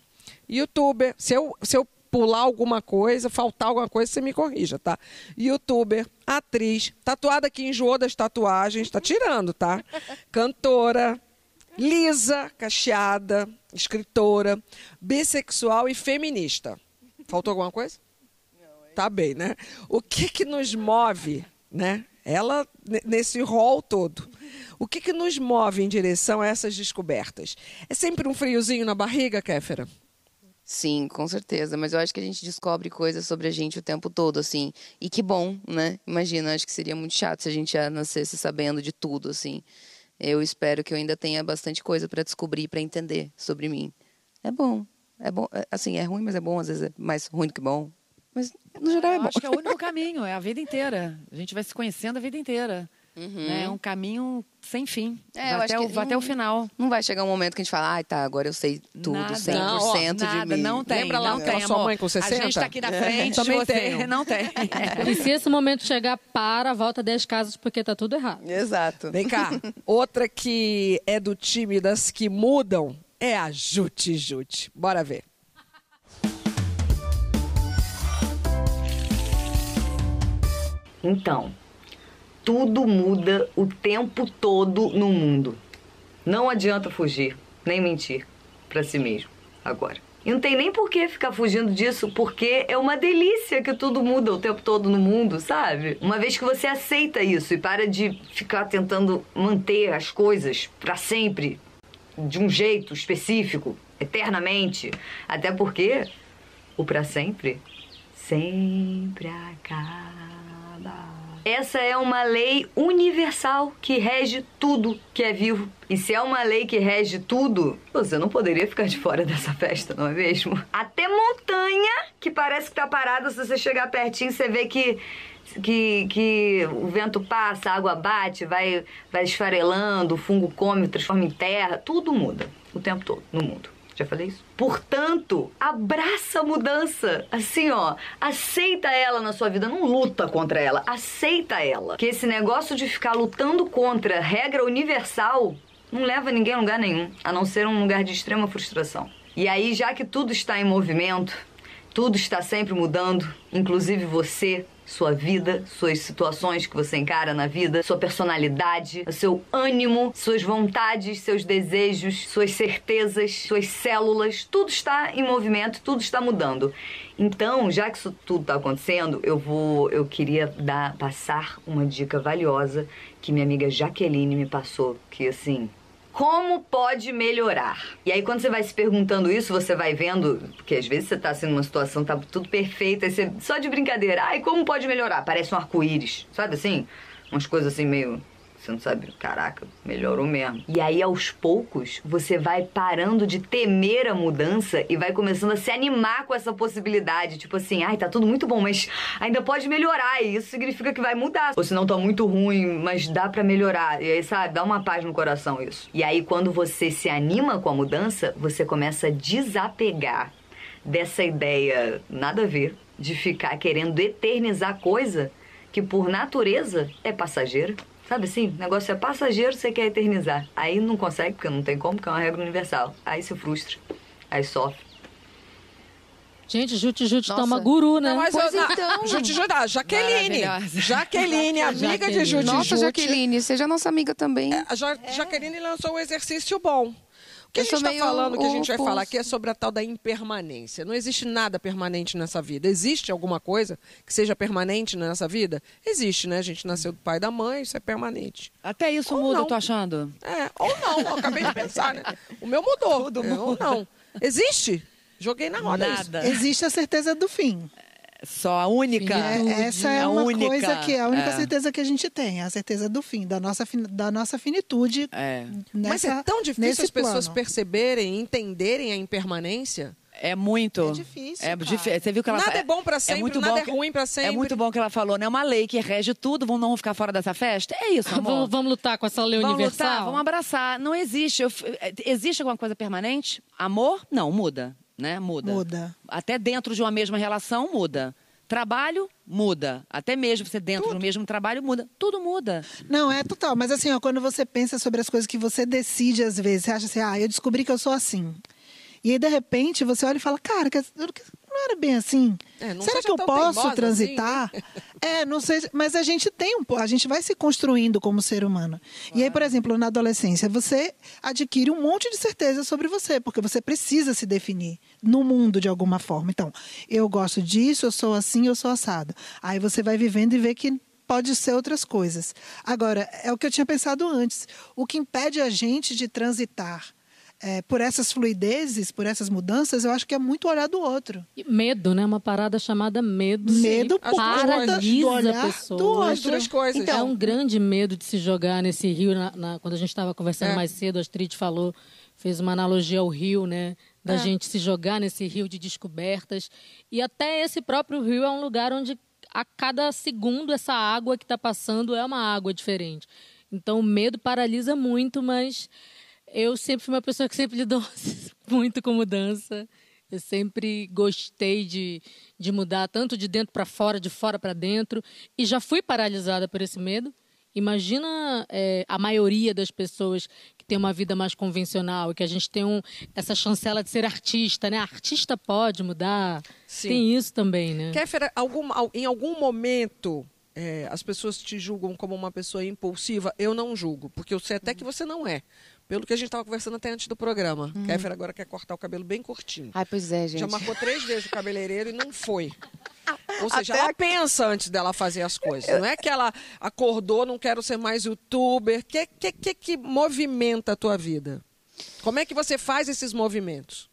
Youtuber, se eu, se eu pular alguma coisa, faltar alguma coisa, você me corrija, tá? Youtuber, atriz, tatuada que enjoou das tatuagens, tá tirando, tá? Cantora, lisa, cacheada, escritora, bissexual e feminista. Faltou alguma coisa? Tá bem, né? O que que nos move, né? Ela, ne- nesse rol todo. O que que nos move em direção a essas descobertas? É sempre um friozinho na barriga, Kéfera? Sim, com certeza. Mas eu acho que a gente descobre coisas sobre a gente o tempo todo, assim. E que bom, né? Imagina, acho que seria muito chato se a gente já nascesse sabendo de tudo, assim. Eu espero que eu ainda tenha bastante coisa para descobrir, para entender sobre mim. É bom. É bom. é- Assim, é ruim, mas é bom. Às vezes é mais ruim do que bom. Mas, no geral, é Eu bom. acho que é o único caminho, é a vida inteira. A gente vai se conhecendo a vida inteira. Né? É um caminho sem fim. É, vai eu até, acho o, que vai até o final. Não vai chegar um momento que a gente fala, ai, tá, agora eu sei tudo, Nada. 100% Não, ó, de Nada, mim. não tem. Lembra lá não tem, a sua amor. mãe com 60? A gente tá aqui na frente, Também você tenho. não tem. E se esse momento chegar, para, volta 10 casas porque tá tudo errado. Exato. Vem cá. Outra que é do time das que mudam é a Jute Jute. Bora ver. Então, tudo muda o tempo todo no mundo. Não adianta fugir, nem mentir pra si mesmo agora. E não tem nem por que ficar fugindo disso, porque é uma delícia que tudo muda o tempo todo no mundo, sabe? Uma vez que você aceita isso e para de ficar tentando manter as coisas pra sempre, de um jeito específico, eternamente. Até porque o pra sempre sempre acaba. Essa é uma lei universal que rege tudo que é vivo. E se é uma lei que rege tudo, você não poderia ficar de fora dessa festa, não é mesmo? Até montanha, que parece que tá parada, se você chegar pertinho, você vê que que, que o vento passa, a água bate, vai, vai esfarelando, o fungo come, transforma em terra, tudo muda o tempo todo no mundo. Já falei isso? Portanto, abraça a mudança. Assim, ó, aceita ela na sua vida, não luta contra ela, aceita ela. Que esse negócio de ficar lutando contra regra universal não leva ninguém a lugar nenhum, a não ser um lugar de extrema frustração. E aí, já que tudo está em movimento, tudo está sempre mudando, inclusive você, sua vida, suas situações que você encara na vida, sua personalidade, o seu ânimo, suas vontades, seus desejos, suas certezas, suas células, tudo está em movimento, tudo está mudando. Então, já que isso tudo está acontecendo, eu vou, eu queria dar, passar uma dica valiosa que minha amiga Jaqueline me passou, que assim, como pode melhorar? E aí, quando você vai se perguntando isso, você vai vendo, porque às vezes você tá assim numa situação, tá tudo perfeito, aí você, só de brincadeira, ai, como pode melhorar? Parece um arco-íris, sabe assim? Umas coisas assim meio. Você não sabe, caraca, melhorou mesmo. E aí, aos poucos, você vai parando de temer a mudança e vai começando a se animar com essa possibilidade. Tipo assim, ai, tá tudo muito bom, mas ainda pode melhorar. E isso significa que vai mudar. Ou se não tá muito ruim, mas dá pra melhorar. E aí, sabe, dá uma paz no coração isso. E aí, quando você se anima com a mudança, você começa a desapegar dessa ideia nada a ver de ficar querendo eternizar coisa que por natureza é passageira. Sabe assim? O negócio é passageiro, você quer eternizar. Aí não consegue, porque não tem como, porque é uma regra universal. Aí se frustra. Aí sofre. Gente, Jute Jute Nossa. toma guru, né? Não, mas Pois eu, então. Jute Jute, ah, Jaqueline. Maravilhosa. Jaqueline, amiga de Jaqueline. Jute Nossa, Jute. Jaqueline, seja nossa amiga também. A Ja- Jaqueline lançou um exercício bom. O que Eu a gente está falando, o que a gente vai oposto. falar aqui é sobre a tal da impermanência. Não existe nada permanente nessa vida. Existe alguma coisa que seja permanente nessa vida? Existe, né? A gente nasceu do pai e da mãe, isso é permanente. Até isso Ou muda, não. eu tô achando. É, ou não, eu acabei de pensar, né? O meu mudou. Ou não. Existe? Joguei na roda isso. Nada. Existe a certeza do fim. Só a única. É, essa é a uma única. coisa que é a única É. certeza que a gente tem, a certeza do fim, da nossa, da nossa finitude. É. Mas é nessa- tão difícil nesse as pessoas plano. perceberem, entenderem a impermanência. É muito. É difícil, É Você viu que ela Nada é bom pra sempre, muito nada bom é ruim pra sempre. É muito bom que ela falou, né? Uma lei que rege tudo, vamos não ficar fora dessa festa? É isso, amor. Vamos, vamos lutar com essa lei Vamos universal? lutar, vamos abraçar. Não existe. Eu é, existe alguma coisa permanente? Amor? Não, muda. Né? Muda. Muda. Até dentro de uma mesma relação, muda. Trabalho, muda. Até mesmo você dentro do mesmo trabalho, muda. Tudo muda. Não, é total. Mas assim, ó, quando você pensa sobre as coisas que você decide às vezes, você acha assim, ah, eu descobri que eu sou assim. E aí, de repente, você olha e fala, cara, que- não era bem assim. É, Será que eu posso transitar? É, não sei, mas a gente tem um, a gente vai se construindo como ser humano. E aí, por exemplo, na adolescência, você adquire um monte de certeza sobre você, porque você precisa se definir no mundo de alguma forma. Então, eu gosto disso, eu sou assim, eu sou assado. Aí você vai vivendo e vê que pode ser outras coisas. Agora, é o que eu tinha pensado antes. O que impede a gente de transitar é, por essas fluidezes, por essas mudanças, eu acho que é muito olhar do outro. E Medo, né? Uma parada chamada medo. Medo conta paralisa a pessoa. do outro. As duas coisas. Então, é um grande medo de se jogar nesse rio. na- na- quando a gente estava conversando É. mais cedo, a Astrid falou, fez uma analogia ao rio, né? Da É. gente se jogar nesse rio de descobertas. E até esse próprio rio é um lugar onde a cada segundo essa água que está passando é uma água diferente. Então o medo paralisa muito, mas eu sempre fui uma pessoa que sempre lidou muito com mudança. Eu sempre gostei de, de mudar, tanto de dentro para fora, de fora para dentro. E já fui paralisada por esse medo. Imagina é, a maioria das pessoas que tem uma vida mais convencional e que a gente tem um, essa chancela de ser artista, né? Artista pode mudar. Sim. Tem isso também, né? Kéfera, algum, al- em algum momento é, as pessoas te julgam como uma pessoa impulsiva? Eu não julgo, porque eu sei até que você não é. Pelo que a gente estava conversando até antes do programa. Kéfera agora quer cortar o cabelo bem curtinho. Ai, pois é, gente. Já marcou três vezes o cabeleireiro e não foi. Ou seja, ela pensa antes dela fazer as coisas. Não é que ela acordou, não quero ser mais youtuber. O que, que, que, que movimenta a tua vida? Como é que você faz esses movimentos?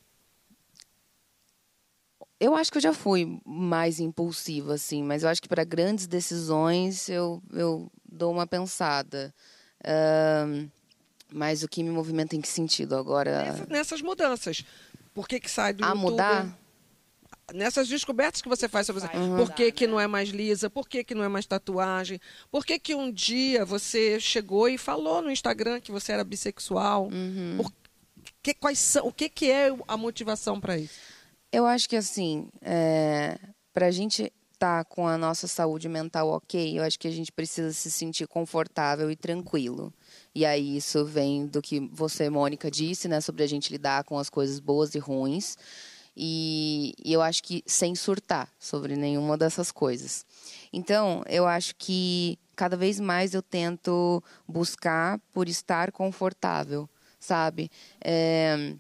Eu acho que eu já fui mais impulsiva, assim, mas eu acho que para grandes decisões eu, eu dou uma pensada. Ahn, mas o que me movimenta em que sentido agora? Nessa- nessas mudanças. Por que, que sai do A youtuber? mudar? Nessas descobertas que você faz sobre você. Por que, que não é mais lisa? Por que, que não é mais tatuagem? Por que, que um dia você chegou e falou no Instagram que você era bissexual? Uhum. Por que, quais são, o que, que é a motivação para isso? Eu acho que assim, é, para a gente estar com a nossa saúde mental ok, eu acho que a gente precisa se sentir confortável e tranquilo. E aí isso vem do que você, Mônica, disse, né, sobre a gente lidar com as coisas boas e ruins. E, e eu acho que sem surtar sobre nenhuma dessas coisas. Então, eu acho que cada vez mais eu tento buscar por estar confortável, sabe? É,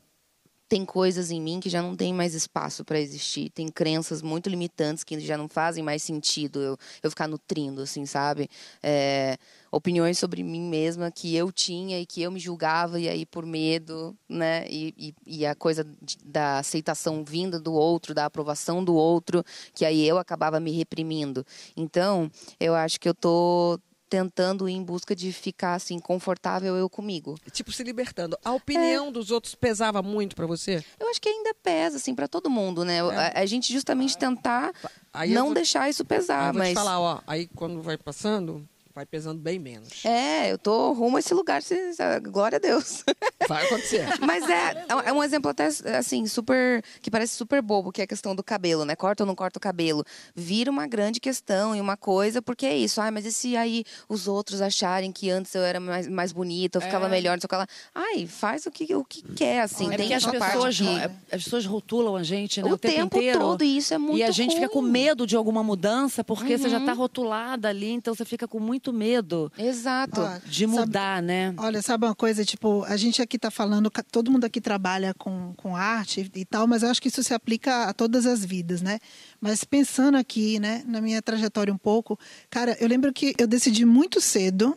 tem coisas em mim que já não tem mais espaço para existir. Tem crenças muito limitantes que já não fazem mais sentido eu, eu ficar nutrindo, assim, sabe? É, opiniões sobre mim mesma que eu tinha e que eu me julgava, e aí por medo, né? E, e, e a coisa da aceitação vinda do outro, da aprovação do outro, que aí eu acabava me reprimindo. Então, eu acho que eu tô tentando ir em busca de ficar assim confortável eu comigo. Tipo, se libertando. A opinião dos outros pesava muito para você? Eu acho que ainda pesa, assim, para todo mundo, né? A, a gente justamente tentar Aí não vou- deixar isso pesar, eu vou mas. te falar, ó, aí quando vai passando, vai pesando bem menos. É, eu tô rumo a esse lugar, glória a Deus. Vai acontecer. Mas é, é um exemplo até, assim, super. que parece super bobo, que é a questão do cabelo, né? Corta ou não corta o cabelo? Vira uma grande questão e uma coisa, porque é isso. Ai, mas e se aí os outros acharem que antes eu era mais, mais bonita, eu ficava melhor, não sei o que lá. Ai, faz o que, o que quer, assim. É tem porque as pessoas, que- é, as pessoas rotulam a gente né, O o, tempo, tempo inteiro. todo, e isso é muito E a gente fica com ruim. medo de alguma mudança, porque você já Uhum. está rotulada ali, então você fica com muito medo Exato. De sabe- mudar, né? Olha, sabe uma coisa, tipo, a gente aqui está falando, todo mundo aqui trabalha com, com arte e tal, mas eu acho que isso se aplica a todas as vidas, né? Mas pensando aqui, né, na minha trajetória um pouco, cara, eu lembro que eu decidi muito cedo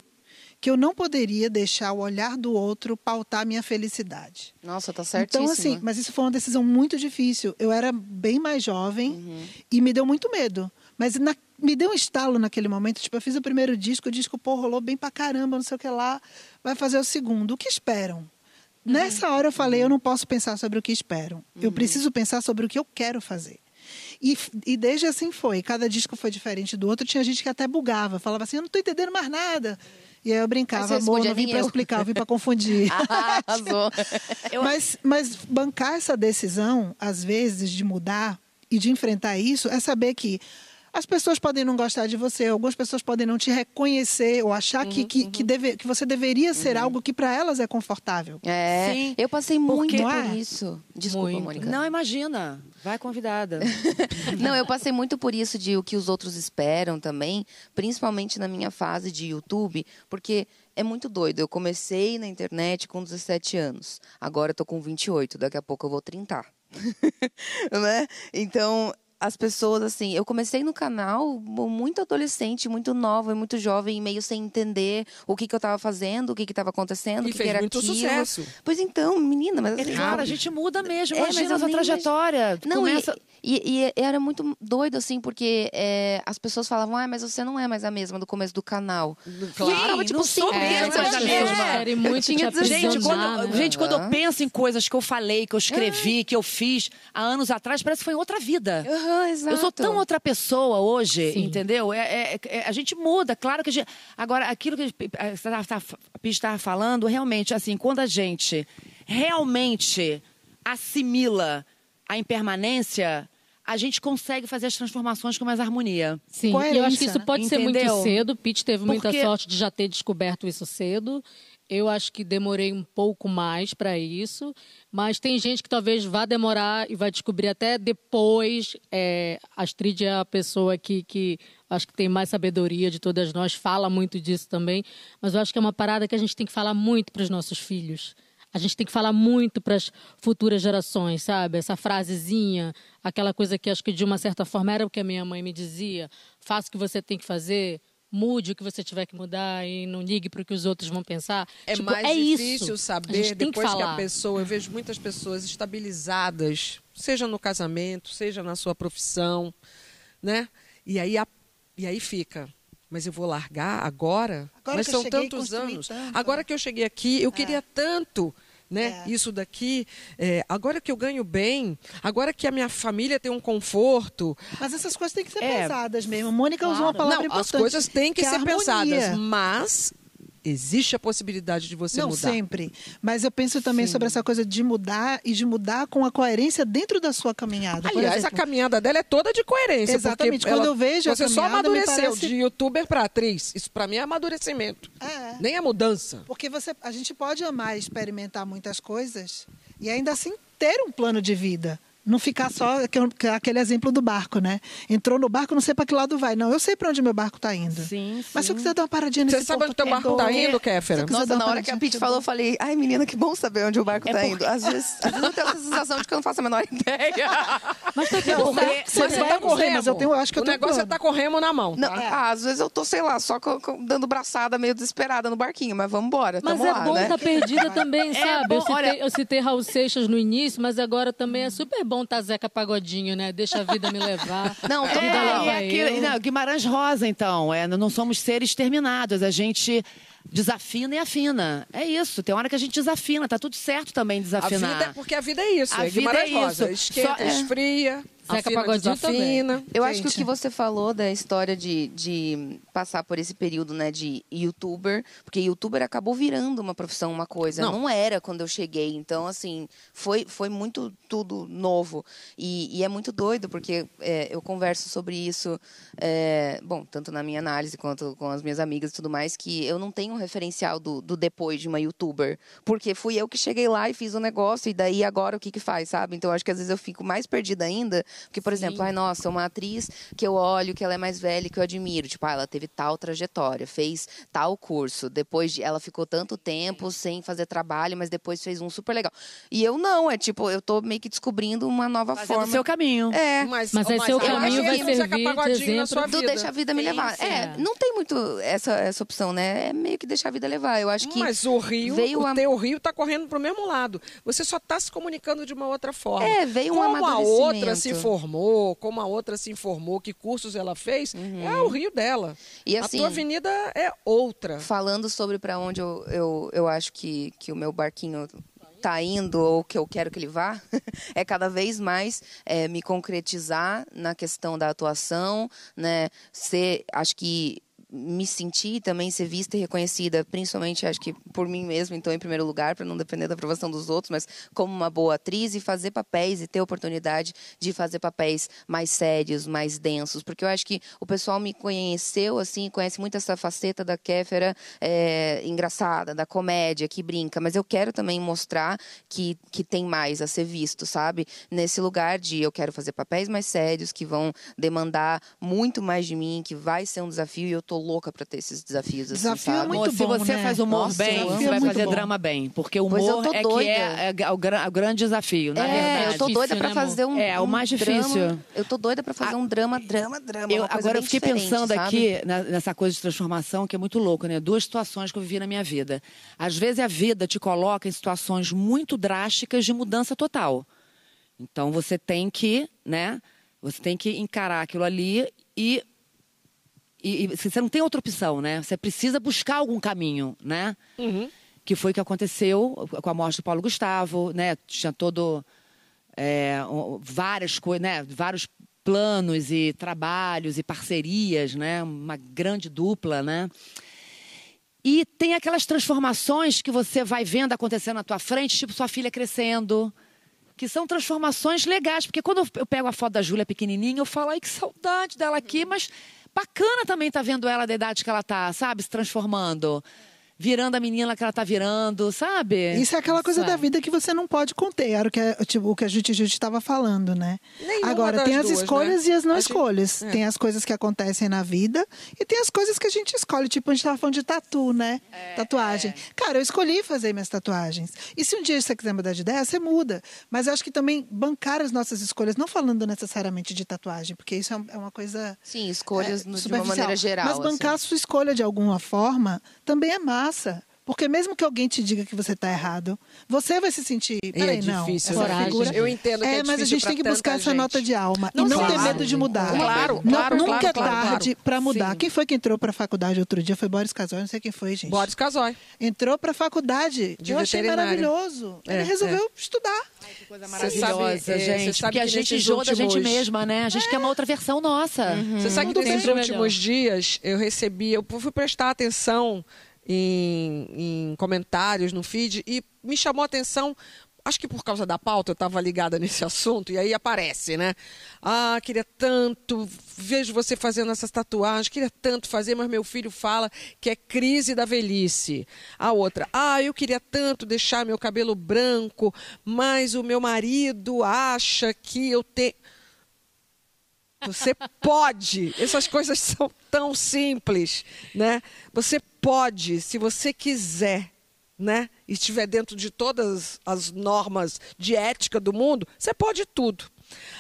que eu não poderia deixar o olhar do outro pautar minha felicidade. Nossa, tá certíssimo. Então, assim, mas isso foi uma decisão muito difícil. Eu era bem mais jovem Uhum. e me deu muito medo. Mas na- me deu um estalo naquele momento. Tipo, eu fiz o primeiro disco, o disco, pô, rolou bem pra caramba, não sei o que lá. Vai fazer o segundo. O que esperam? Uhum. Nessa hora eu falei, eu não posso pensar sobre o que esperam. Eu preciso pensar sobre o que eu quero fazer. E, e desde assim foi. Cada disco foi diferente do outro. Tinha gente que até bugava. Falava assim, eu não estou entendendo mais nada. E aí eu brincava, amor, não vim "Nem para eu." explicar, eu vim para confundir. Ah. Mas, mas bancar essa decisão, às vezes, de mudar e de enfrentar isso, é saber que as pessoas podem não gostar de você, algumas pessoas podem não te reconhecer ou achar que, que, que, deve, que você deveria ser algo que para elas é confortável. É, Sim, eu passei muito porque- por é? isso. Desculpa, Muito. Mônica. Não, imagina. Vai convidada. Não, eu passei muito por isso de o que os outros esperam também, principalmente na minha fase de YouTube, porque é muito doido. Eu comecei na internet com 17 anos, agora eu tô com 28, daqui a pouco eu vou 30. né? Então, as pessoas, assim, eu comecei no canal muito adolescente, muito nova, muito jovem, meio sem entender o que, que eu estava fazendo, o que estava acontecendo, o E que, que era muito aquilo. sucesso. Pois então, menina, mas É assim, claro, a gente muda mesmo. É, mas Imagina eu essa trajetória. não, e- Começa... e, e era muito doido, assim, porque é, as pessoas falavam, ah, mas você não é mais a mesma do começo do canal. Claro, E eu tava, tipo, não sou mesmo anos mais a mesma. É, eu muito tinha 16 Gente, quando, né? gente, quando eu penso em coisas que eu falei, que eu escrevi, que eu fiz há anos atrás, parece que foi em outra vida. Aham, exato. Eu sou tão outra pessoa hoje, Sim. entendeu? É, é- é- a gente muda, claro que a gente. Agora, aquilo que a Pia estava falando, realmente, assim, quando a gente realmente assimila a impermanência, a gente consegue fazer as transformações com mais harmonia. Sim, e eu acho que isso né? pode ser muito cedo. Pete teve muita Porque- sorte de já ter descoberto isso cedo. Eu acho que demorei um pouco mais para isso, mas tem gente que talvez vá demorar e vai descobrir até depois. É, Astrid é a pessoa que, que acho que tem mais sabedoria de todas nós, fala muito disso também, mas eu acho que é uma parada que a gente tem que falar muito para os nossos filhos. A gente tem que falar muito para as futuras gerações, sabe? Essa frasezinha, aquela coisa que acho que de uma certa forma era o que a minha mãe me dizia: faça o que você tem que fazer, mude o que você tiver que mudar e não ligue para o que os outros vão pensar. É Tipo, mais é difícil isso. saber tem que depois que, a pessoa. Eu vejo muitas pessoas estabilizadas, seja no casamento, seja na sua profissão, né? E aí, a- e aí fica. Mas eu vou largar agora? Agora Mas são tantos anos. tanto. Agora que eu cheguei aqui, eu queria tanto. Né? É. Isso daqui, é, agora que eu ganho bem, agora que a minha família tem um conforto, Mas essas coisas têm que ser É. pensadas mesmo. A Mônica usou uma Claro. palavra não, importante. as coisas têm que, é a ser harmonia. pensadas, mas existe a possibilidade de você não mudar. sempre. Mas eu penso também sobre essa coisa de mudar e de mudar com a coerência dentro da sua caminhada. Aliás, exemplo, a caminhada dela é toda de coerência. Exatamente. Quando ela- eu vejo a Você só amadureceu parece- de youtuber para atriz. Isso para mim é amadurecimento. É. Nem é mudança. Porque você, a gente pode amar e experimentar muitas coisas e ainda assim ter um plano de vida. Não ficar só aquele- aquele exemplo do barco, né? Entrou no barco, não sei para que lado vai. Não, eu sei para onde meu barco está indo. Sim, Mas se eu sim. quiser dar uma paradinha nesse Você sabe onde teu aqui, barco tá porque- indo, Kéfera? Nossa, na hora que a Pete falou, eu falei, ai menina, que bom saber onde o barco É tá porque- indo. Às vezes, às vezes eu tenho essa sensação de que eu não faço a menor ideia. Mas tá Não. Você Mas você vai, tá eu com remo. mas eu tenho- eu acho que eu o tenho negócio é tá com remo na mão. Não, tá? ah, às vezes eu tô, sei lá, só dando braçada meio desesperada no barquinho, mas vamos embora, Mas é lá, bom né? estar perdida também, sabe? bom, eu, citei, olha- eu citei Raul Seixas no início, mas agora também é super bom estar Zeca Pagodinho, né? Deixa a vida me levar. Não, a É, é aquilo- eu. não, Guimarães Rosa, então. É, não somos seres terminados. A gente desafina e afina. É isso. Tem hora que a gente desafina. Tá tudo certo também A desafinar. vida, porque a vida é isso. A é vida Guimarães é Rosa. isso. Esquenta, Só- é. esfria, Zeca Pagodinho desafina. Eu acho que o Gente. que você falou da história de, de passar por esse período, né, de youtuber, porque youtuber acabou virando uma profissão, uma coisa. Não. Não, era quando eu cheguei. Então, assim, foi, foi muito tudo novo. E, e é muito doido, porque é, eu converso sobre isso, é, bom, tanto na minha análise quanto com as minhas amigas e tudo mais, que eu não tenho um referencial do, do depois de uma youtuber. Porque fui eu que cheguei lá e fiz o negócio, e daí agora o que que faz, sabe? Então, acho que às vezes eu fico mais perdida ainda, porque, por exemplo, ai, nossa, uma atriz que eu olho, que ela é mais velha, que eu admiro. Tipo, ah, ela teve tal trajetória, fez tal curso. Depois de, ela ficou tanto tempo sem fazer trabalho, mas depois fez um super legal. E eu não, é tipo, eu tô meio que descobrindo uma nova Fazendo forma. o seu caminho. É. Mas, Mas aí seu eu acho caminho que vai servir de exemplo sua do vida. deixa a vida me levar. sim. É, não tem muito essa, essa opção, né? É meio que deixar a vida levar. Eu acho que Mas o rio, veio o a- teu rio está correndo para o mesmo lado. Você só está se comunicando de uma outra forma. É, veio um como a outra se amadurecimento. Formou, como a outra se informou, que cursos ela fez, é o rio dela. Uhum. E a assim- tua avenida é outra. falando sobre para onde eu, eu, eu acho que, que o meu barquinho tá indo ou que eu quero que ele vá, é cada vez mais é, me concretizar na questão da atuação, né? Ser, acho que me sentir também ser vista e reconhecida, principalmente acho que por mim mesma, então em primeiro lugar, para não depender da aprovação dos outros, mas como uma boa atriz e fazer papéis e ter oportunidade de fazer papéis mais sérios, mais densos, porque eu acho que o pessoal me conheceu assim, conhece muito essa faceta da Kéfera é, engraçada, da comédia, que brinca, mas eu quero também mostrar que, que tem mais a ser visto, sabe? Nesse lugar de eu quero fazer papéis mais sérios, que vão demandar muito mais de mim, que vai ser um desafio e eu tô louca para ter esses desafios. assim, Desafio é sabe? muito Amor, se bom, você né? faz humor Nossa, bem, você é vai fazer bom. drama bem. Porque humor é que doida. é, é o, gran- o grande desafio, na é, verdade. eu tô doida né, fazer um É, o um mais drama. difícil. Eu tô doida para fazer um drama, drama, drama. Eu, uma coisa agora eu fiquei pensando sabe? aqui na- nessa coisa de transformação que é muito louco, né? Duas situações que eu vivi na minha vida. Às vezes a vida te coloca em situações muito drásticas de mudança total. Então você tem que, né? Você tem que encarar aquilo ali e, e, e você não tem outra opção, né? Você precisa buscar algum caminho, né? Que foi o que aconteceu com a morte do Paulo Gustavo, né? Tinha todo é, várias coisas, né? Vários planos e trabalhos e parcerias, né? Uma grande dupla, né? E tem aquelas transformações que você vai vendo acontecendo na tua frente, tipo sua filha crescendo, que são transformações legais, porque quando eu- eu pego a foto da Júlia pequenininha, eu falo, ai, que saudade dela aqui, mas bacana também estar vendo ela da idade que ela tá, sabe, se transformando, virando a menina que ela tá virando, sabe? Isso é aquela coisa Isso da é. vida que você não pode conter. Era o que, a- tipo, o que a Juti Juti estava falando, né? Nenhuma Agora, tem as duas, escolhas né? e as não A gente- escolhas. é. Tem as coisas que acontecem na vida e tem as coisas que a gente escolhe. Tipo, a gente estava falando de tatu, né? É, Tatuagem. Cara, eu escolhi fazer minhas tatuagens. E se um dia você quiser mudar de ideia, você muda. Mas eu acho que também bancar as nossas escolhas, não falando necessariamente de tatuagem, porque isso é é uma coisa Sim, escolhas é, no- de uma maneira geral. Mas bancar assim. a sua escolha de alguma forma também é massa. Porque mesmo que alguém te diga que você está errado, você vai se sentir. E Peraí, é não. difícil essa essa Coragem. figura. Eu entendo que é É, mas a gente tem que buscar essa gente. nota de alma. Não, e não claro. ter medo de mudar. Claro, Não- claro, nunca claro, é tarde claro. para mudar. Sim. Quem foi que entrou para a faculdade outro dia? Foi Boris Casói, não sei quem foi, gente. Boris Casói. Entrou para a faculdade. De eu achei maravilhoso. É, Ele resolveu estudar. Que coisa maravilhosa, é, gente. você sabe Porque a que gente nesses enjoa da gente últimos- mesma, né? A gente quer uma outra versão nossa. Você sabe que nesses bem. últimos dias eu recebi, eu fui prestar atenção em, em comentários no feed e me chamou a atenção. Acho que por causa da pauta eu estava ligada nesse assunto, e aí aparece, né? Ah, queria tanto, vejo você fazendo essas tatuagens, queria tanto fazer, mas meu filho fala que é crise da velhice. A outra, ah, eu queria tanto deixar meu cabelo branco, mas o meu marido acha que eu tenho. Você pode. Essas coisas são tão simples, né? Você pode, se você quiser, né? E estiver dentro de todas as normas de ética do mundo, você pode tudo.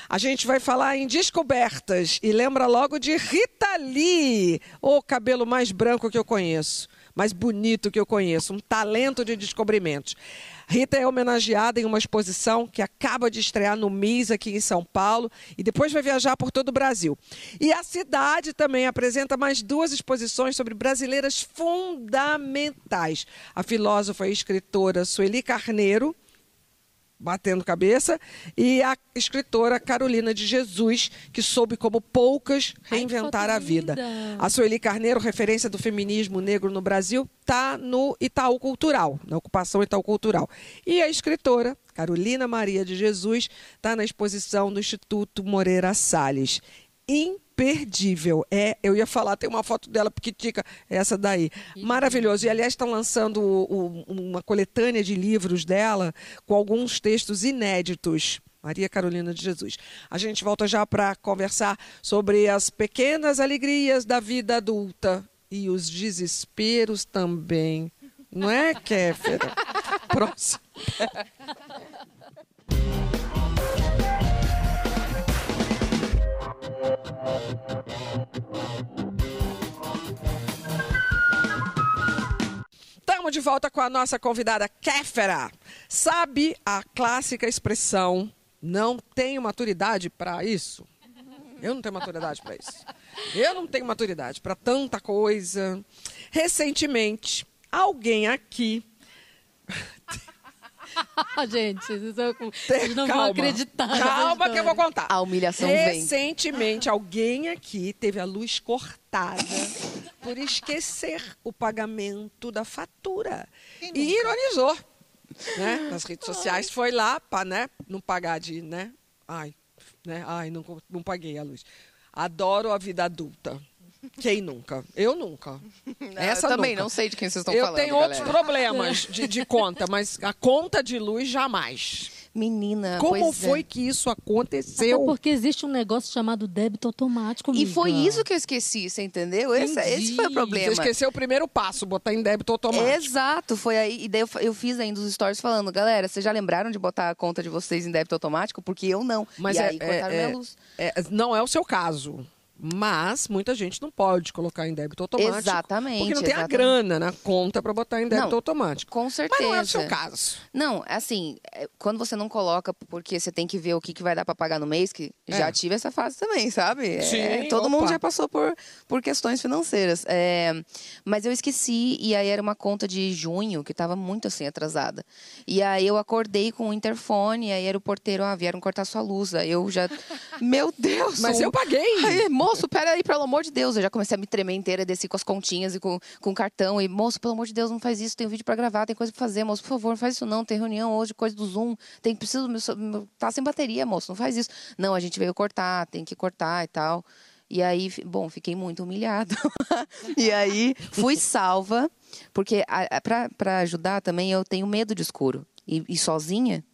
A gente vai falar em descobertas e lembra logo de Rita Lee, o cabelo mais branco que eu conheço, mais bonito que eu conheço, um talento de descobrimentos. Rita é homenageada em uma exposição que acaba de estrear no MIS aqui em São Paulo e depois vai viajar por todo o Brasil. E a cidade também apresenta mais duas exposições sobre brasileiras fundamentais. A filósofa e escritora Sueli Carneiro, batendo cabeça, e a escritora Carolina de Jesus, que soube como poucas Ai, reinventar foto a vida. A Sueli Carneiro, referência do feminismo negro no Brasil, está no Itaú Cultural, na ocupação Itaú Cultural. E a escritora Carolina Maria de Jesus está na exposição do Instituto Moreira Salles. Imperdível. É, eu ia falar, tem uma foto dela piquitica, essa daí. Maravilhoso. E aliás, estão lançando o- o- uma coletânea de livros dela com alguns textos inéditos. Maria Carolina de Jesus. A gente volta já para conversar sobre as pequenas alegrias da vida adulta e os desesperos também. Não é, Kéfera? Próximo. Estamos de volta com a nossa convidada Kéfera. Sabe a clássica expressão não tenho maturidade para isso? Eu não tenho maturidade para isso. Eu não tenho maturidade para tanta coisa. Recentemente, alguém aqui gente, vocês não, vocês não vão acreditar. Calma que eu vou contar. A humilhação vem. Recentemente, alguém aqui teve a luz cortada por esquecer o pagamento da fatura. E ironizou. Né? Nas redes sociais foi lá para né, não pagar de, né? Ai, né? Ai, não, não paguei a luz. Adoro a vida adulta. Quem nunca? Eu nunca. Não, Essa eu também nunca. não sei de quem vocês estão eu falando. Eu tenho galera. outros problemas de, de conta, mas a conta de luz jamais. Menina, como foi é. que isso aconteceu? Até porque existe um negócio chamado débito automático. Amiga. E foi isso que eu esqueci, você entendeu? Esse, esse, foi o problema. Você esqueceu o primeiro passo, botar em débito automático. Exato, foi aí. E daí eu, eu fiz ainda os stories falando, galera, vocês já lembraram de botar a conta de vocês em débito automático? Porque eu não. Mas e é, aí cortaram é, minha luz. É, não é o seu caso. Mas muita gente não pode colocar em débito automático. Exatamente. Porque não tem exatamente. a grana na conta para botar em débito não, automático. Com certeza. Mas não é o seu caso. Não, assim, quando você não coloca, porque você tem que ver o que, que vai dar para pagar no mês, que é. já tive essa fase também, sabe? Sim, é, todo opa. mundo já passou por, por questões financeiras. É, mas eu esqueci, e aí era uma conta de junho, que estava muito assim, atrasada. E aí eu acordei com o interfone, e aí era o porteiro, ah, vieram cortar sua luz. Aí eu já. Meu Deus! Mas um... eu paguei! Aí, moço, peraí, pelo amor de Deus, eu já comecei a me tremer inteira, desci com as continhas e com, com o cartão. E, moço, pelo amor de Deus, não faz isso, tem um vídeo para gravar, tem coisa para fazer, moço, por favor, não faz isso não, tem reunião hoje, coisa do Zoom, tem preciso, tá sem bateria, moço, não faz isso. Não, a gente veio cortar, tem que cortar e tal. E aí, bom, fiquei muito humilhada. e aí, fui salva, porque para ajudar também eu tenho medo de escuro. E, e sozinha,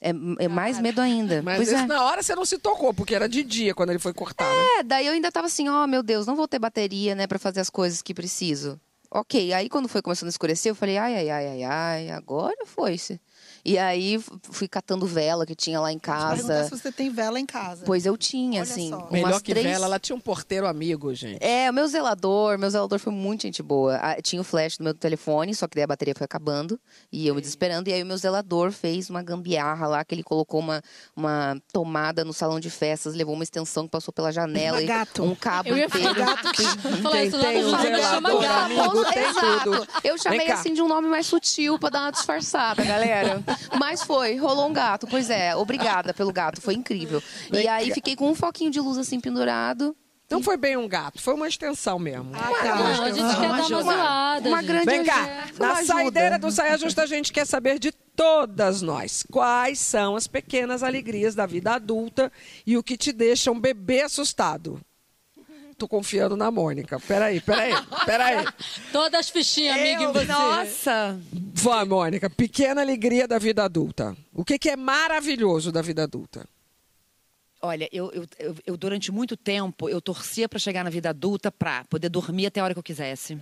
é, é, mais medo ainda. Mas pois esse, é. na hora você não se tocou, porque era de dia quando ele foi cortado. É, daí eu ainda tava assim, ó, oh, meu Deus, não vou ter bateria, né, para fazer as coisas que preciso. Ok, aí quando foi começando a escurecer, eu falei, ai, ai, ai, ai, ai, agora foi-se. E aí fui catando vela que tinha lá em casa. se você tem vela em casa. Pois eu tinha, Olha assim. só. Melhor que três... vela, ela tinha um porteiro amigo, gente. É, o meu zelador, meu zelador foi muito gente boa. Ah, Tinha o flash no meu telefone, só que daí a bateria foi acabando e eu me desesperando. E aí o meu zelador fez uma gambiarra lá, que ele colocou uma, uma tomada no salão de festas, levou uma extensão que passou pela janela. Gato. Um cabo Eu inteiro. isso lá tem um zelador gato. amigo, tem Exato. tudo. Eu chamei assim de um nome mais sutil pra dar uma disfarçada, galera. Mas foi, rolou um gato. Pois é, obrigada pelo gato, foi incrível. E aí fiquei com um foquinho de luz assim pendurado. Não foi bem um gato, foi uma extensão mesmo. Ah, Não, tá. a gente quer dar uma zoada. Uma grande Vem cá, na saideira do Saia Justa a gente quer saber de todas nós. Quais são as pequenas alegrias da vida adulta e o que te deixa um bebê assustado? Tô confiando na Mônica. Peraí, peraí, peraí. Todas as fichinhas, amiga, em você. Nossa! Vai, Mônica. Pequena alegria da vida adulta. O que, que é maravilhoso da vida adulta? Olha, eu, eu, eu, durante muito tempo eu torcia para chegar na vida adulta para poder dormir até a hora que eu quisesse.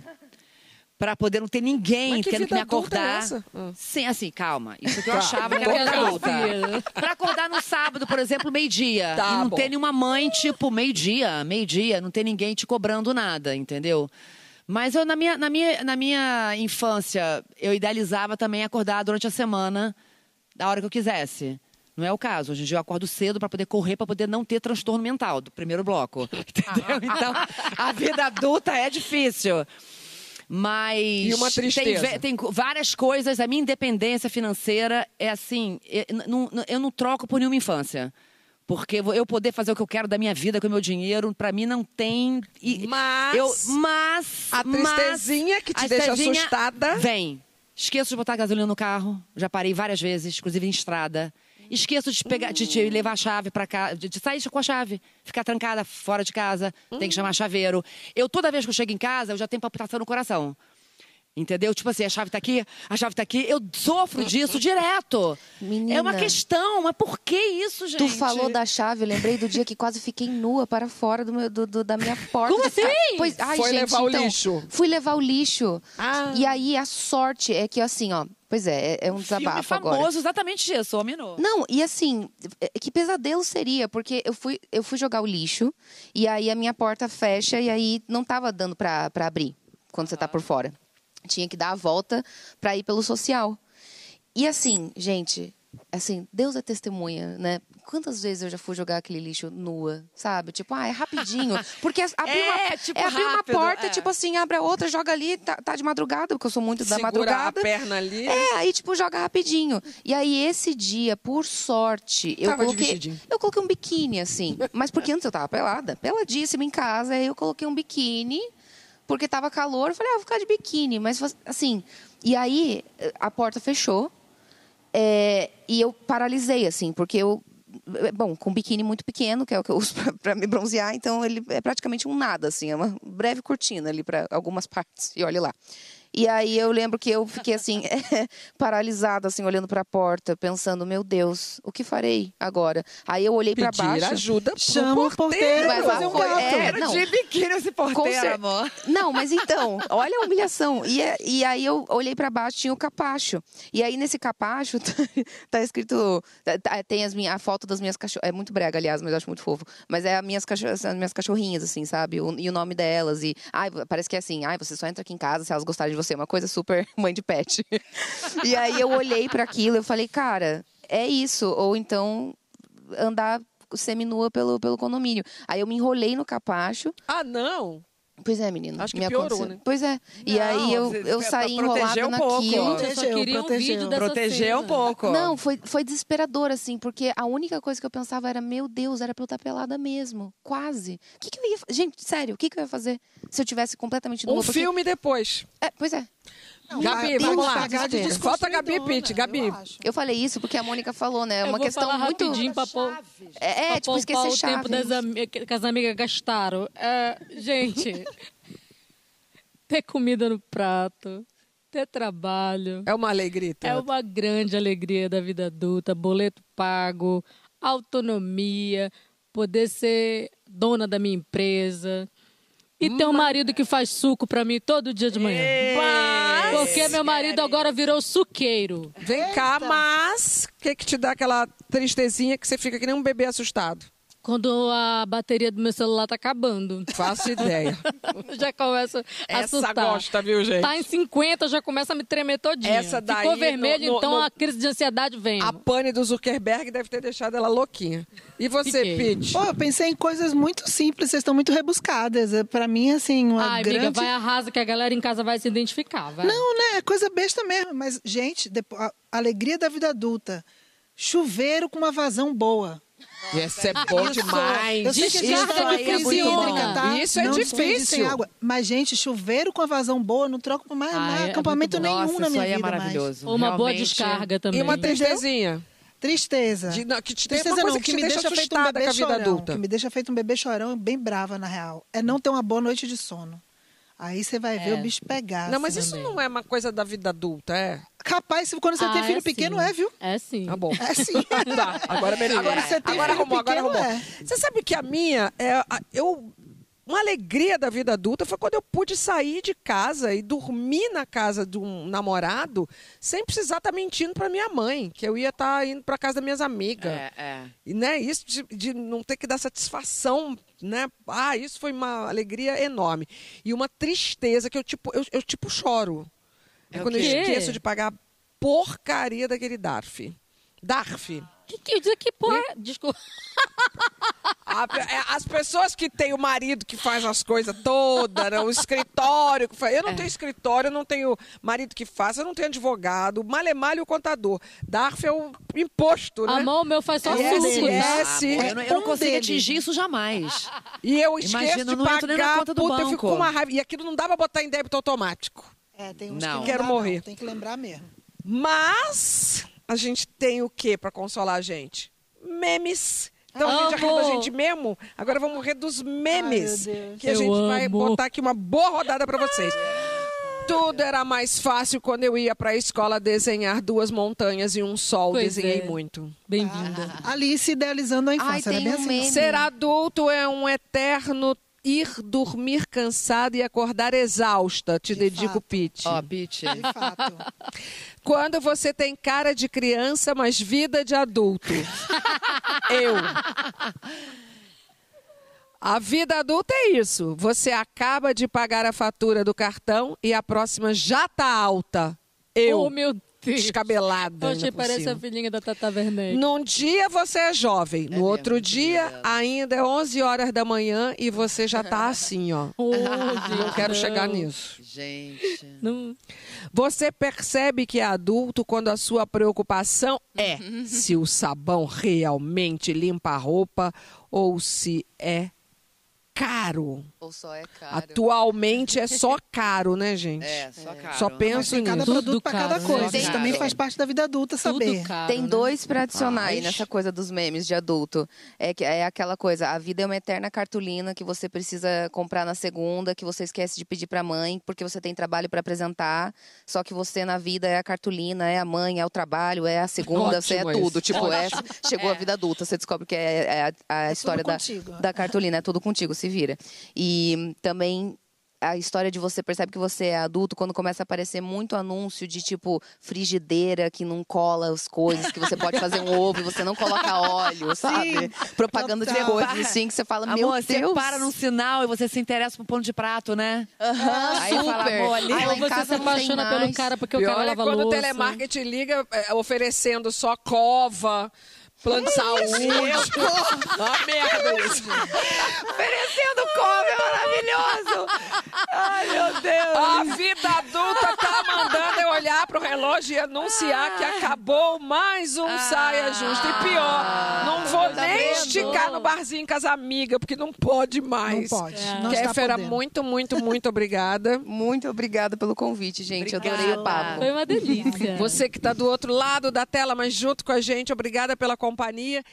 Para poder não ter ninguém Mas que tendo que me é acordar. essa? Ah. Sim, assim, calma. Isso que eu Tá. achava que era vida adulta. Filosofia. Pra acordar no sábado, por exemplo, meio-dia. Tá e não bom. ter nenhuma mãe, tipo, meio-dia, meio-dia, não ter ninguém te cobrando nada, entendeu? Mas eu, na minha, na, minha, na minha infância, eu idealizava também acordar durante a semana, da hora que eu quisesse. Não é o caso. Hoje em dia eu acordo cedo para poder correr, para poder não ter transtorno mental do primeiro bloco. Entendeu? Então, a vida adulta é difícil. Mas. E uma Tem, tristeza. tem co- várias coisas. A minha independência financeira é assim. Eu não- eu não troco por nenhuma infância. Porque eu poder fazer o que eu quero da minha vida com o meu dinheiro, pra mim não tem. e- Mas eu, mas. a mas- tristezinha que te deixa assustada- Vem. Esqueço de botar gasolina no carro. Já parei várias vezes, inclusive em estrada. Esqueço de, pegar, de, de levar a chave para casa, de, de sair com a chave, ficar trancada fora de casa, tem que chamar chaveiro. Eu, toda vez que eu chego em casa, eu já tenho palpitação no coração. Entendeu? Tipo assim, a chave tá aqui, a chave tá aqui. Eu sofro disso direto. Menina. É uma questão, mas por que isso, gente? Tu falou da chave, eu lembrei do dia que quase fiquei nua para fora do meu, do, do- da minha porta. Como assim? Pois, ai, Foi gente, levar o então, lixo. Fui levar o lixo. Ah. E aí a sorte é que assim, ó. Pois é, é, é um Filme desabafo famoso agora. exatamente isso, hominou. Não, e assim, é- que pesadelo seria, porque eu fui, eu fui jogar o lixo e aí a minha porta fecha e aí não tava dando pra, pra abrir quando você tá por fora. Tinha que dar a volta para ir pelo social. E assim, gente, assim, Deus é testemunha, né? Quantas vezes eu já fui jogar aquele lixo nua, sabe? Tipo, ah, é rapidinho. Porque abrir É, uma, tipo, é abrir uma porta, é. tipo assim, abre a outra, joga ali, tá, tá de madrugada, porque eu sou muito da Segura madrugada. a perna ali. É, aí tipo joga rapidinho. E aí esse dia, por sorte, eu Tava coloquei eu coloquei um biquíni assim, mas porque antes eu tava pelada, peladíssima em casa, aí eu coloquei um biquíni porque tava calor, eu falei, ah, vou ficar de biquíni, mas assim, e aí a porta fechou. é, e eu paralisei assim, porque eu Bom, com um biquíni muito pequeno, que é o que eu uso para me bronzear, então ele é praticamente um nada, assim, é uma breve cortina ali para algumas partes, e olhe lá. E aí eu lembro que eu fiquei assim, paralisada, assim, olhando para a porta, pensando, meu Deus, o que farei agora? Aí eu olhei para Pedir baixo. ajuda Chama o porteiro Mas fazer um foi- gato. é, não. de biquíni esse porteiro, cer- amor. Não, mas então, olha a humilhação. E, é- e aí eu olhei pra baixo, tinha o capacho. E aí nesse capacho tá, tá escrito. tá- tá- tem as minha, a foto das minhas cachorras. É muito brega, aliás, mas eu acho muito fofo. Mas é as minhas, cachorro, as minhas cachorrinhas, assim, sabe? O- e o nome delas. E ai, parece que é assim, ai, você só entra aqui em casa se elas gostarem de você. Uma coisa super mãe de pet. e aí eu olhei pra aquilo e eu falei, cara, é isso. Ou então andar seminua pelo, pelo condomínio. Aí eu me enrolei no capacho. Ah, não. Pois é, menino. Acho que me piorou, aconteceu. né? Pois é. e Não, aí eu, eu pra saí proteger enrolada um pouco. naquilo. Eu só Protegeu, queria um protegeu. vídeo dessa Proteger um cena. pouco. Não, foi, foi desesperador, assim, porque a única coisa que eu pensava era, meu Deus, era pra eu estar pelada mesmo. Quase. O que, que eu ia Gente, sério, o que, que eu ia fazer se eu tivesse completamente nua? Um Porque- filme depois. É, pois é. Não, Gabi, vai- vamos lá. Falta Gabi Pitt. Gabi. eu. Eu falei isso porque a Mônica falou, né? É Eu uma vou questão falar muito. rapidinho pra pôr- É, é pra tipo, esquecer o tempo das ami- que as amigas gastaram. É, gente, ter comida no prato, ter trabalho, É uma alegria. é Tata. uma grande alegria da vida adulta. Boleto pago, autonomia, poder ser dona da minha empresa. E ter um marido que faz suco pra mim todo dia de manhã. Porque meu marido agora virou suqueiro. Vem cá, mas o que, que te dá aquela tristezinha que você fica que nem um bebê assustado? Quando a bateria do meu celular tá acabando. Faço ideia. já começa a Essa assustar. gosta, viu, gente? Tá em 50, já começa a me tremer todinha. Essa daí, Ficou vermelho, no- no- então no- a crise de ansiedade vem. A pane do Zuckerberg deve ter deixado ela louquinha. E você. Pete? Pô, eu pensei em coisas muito simples, vocês estão muito rebuscadas. É, Pra mim, assim, uma Ai, grande... amiga, vai arrasa que a galera em casa vai se identificar, vai. Não, né? É coisa besta mesmo. Mas, gente, a alegria da vida adulta. Chuveiro com uma vazão boa. Esse é bom demais. Que Descarga de hídrica, tá? Isso é não difícil. água. Mas, gente, chuveiro com a vazão boa, não troco por mais, Ah, mais é- é acampamento bom. nenhum Nossa, na isso minha aí é vida mais. maravilhoso. Ou uma boa descarga também. E uma Entendeu? tristezinha. Tristeza. De- não, que te Tristeza não, que, que, te me deixa deixa feito um bebê com a vida chorão. adulta. Que me deixa feito um bebê chorão bem brava, na real. É não ter uma boa noite de sono. Aí você vai ver É. o bicho pegar. Não, mas assim. isso não é uma coisa da vida adulta, é? Capaz, se- quando você Ah, tem filho é pequeno, sim. é, viu? É sim. Tá bom. É sim. Tá, agora beleza. Agora você tem agora filho arrumou, agora pequeno, arrumou. é. Você sabe que a minha, é, eu, uma alegria da vida adulta foi quando eu pude sair de casa e dormir na casa de um namorado sem precisar estar mentindo para minha mãe, que eu ia estar indo para casa das minhas amigas. É, é. E né, isso de, de não ter que dar satisfação, né? Ah, isso foi uma alegria enorme. E uma tristeza que eu tipo, eu, eu tipo choro. É quando eu esqueço de pagar a porcaria daquele DARF. DARF. Que, que, que porra? Desculpa. A é, as pessoas que têm o marido que faz as coisas todas, né, o escritório que faz. Eu não tenho escritório, eu não tenho marido que faz, eu não tenho advogado, malemalho o contador. DARF é o imposto, né? A mão meu faz só Yes, suco. yes. tá? Eu não, eu não um consigo deles. atingir isso jamais. E eu esqueço Imagina, de não entro nem na pagar, conta do puta, eu fico banco. com uma raiva. E aquilo não dá pra botar em débito automático. É, tem uns Não. que Quero morrer. Não. Tem que lembrar mesmo. Mas a gente tem o que pra consolar a gente? Memes. Então a gente Amo. riu da gente mesmo. Agora vamos rir dos memes. Ai, que a Eu gente vai amo. botar aqui uma boa rodada pra vocês. Tudo era mais fácil quando eu ia pra escola desenhar duas montanhas e um sol. Pois Desenhei é. muito. Bem-vinda. Alice idealizando a Ai, infância, tem era bem um assim. Ser adulto é um eterno ir dormir cansado e acordar exausta. Te De dedico, fato. Pete. Ó, Pete. De fato. Quando você tem cara de criança, mas vida de adulto. Eu. A vida adulta é isso. Você acaba de pagar a fatura do cartão e a próxima já tá alta. Eu, Oh, meu. descabelada. Por parece cima. a filhinha da Tata Werneck. Num dia você é jovem, no outro dia ainda é 11 horas da manhã e você já tá assim, ó. Oh, Não quero chegar nisso. Gente. Não. Você percebe que é adulto quando a sua preocupação é se o sabão realmente limpa a roupa ou se é caro. Ou só é caro. Atualmente é só caro, né, gente? É, só caro. Só né? penso Tem cada nisso. produto para cada caro, coisa. né? Isso também faz parte da vida adulta saber. Tudo caro, Tem né? dois pra adicionar aí nessa coisa dos memes de adulto. É, que, é aquela coisa, a vida é uma eterna cartolina que você precisa comprar na segunda, que você esquece de pedir pra mãe, porque você tem trabalho pra apresentar. Só que você na vida é a cartolina, é a mãe, é o trabalho, é a segunda, você é Ótimo tudo. isso. Tipo, é, chegou a vida adulta, você descobre que é, é a, a história da, contigo. da cartolina, é tudo contigo, se vira. E também a história de você percebe que você é adulto quando começa a aparecer muito anúncio de tipo frigideira que não cola as coisas, que você pode fazer um ovo e você não coloca óleo, sabe? Propaganda de total. coisas assim que você fala, meu Amor, Deus. você para num sinal e você se interessa por pano de prato, né? Aham, Aí fala, amor, ali- Ai, lá Ou em você casa se apaixona pelo cara porque o Pior cara é lava quando o louça. telemarketing liga é, oferecendo só cova, plano de saúde. Uma merda isso. Oferecendo come, é maravilhoso! Ai, meu Deus! A vida adulta tá mandando eu olhar pro relógio e anunciar que acabou mais um saia justa. E pior, não vou tá nem vendo? esticar no barzinho com as amigas, porque não pode mais. Não pode. É. Não Kéfera, muito, muito, muito obrigada. Muito obrigada pelo convite, gente. Adorei o papo. Foi uma delícia. Você que está do outro lado da tela, mas junto com a gente, obrigada pela companhia.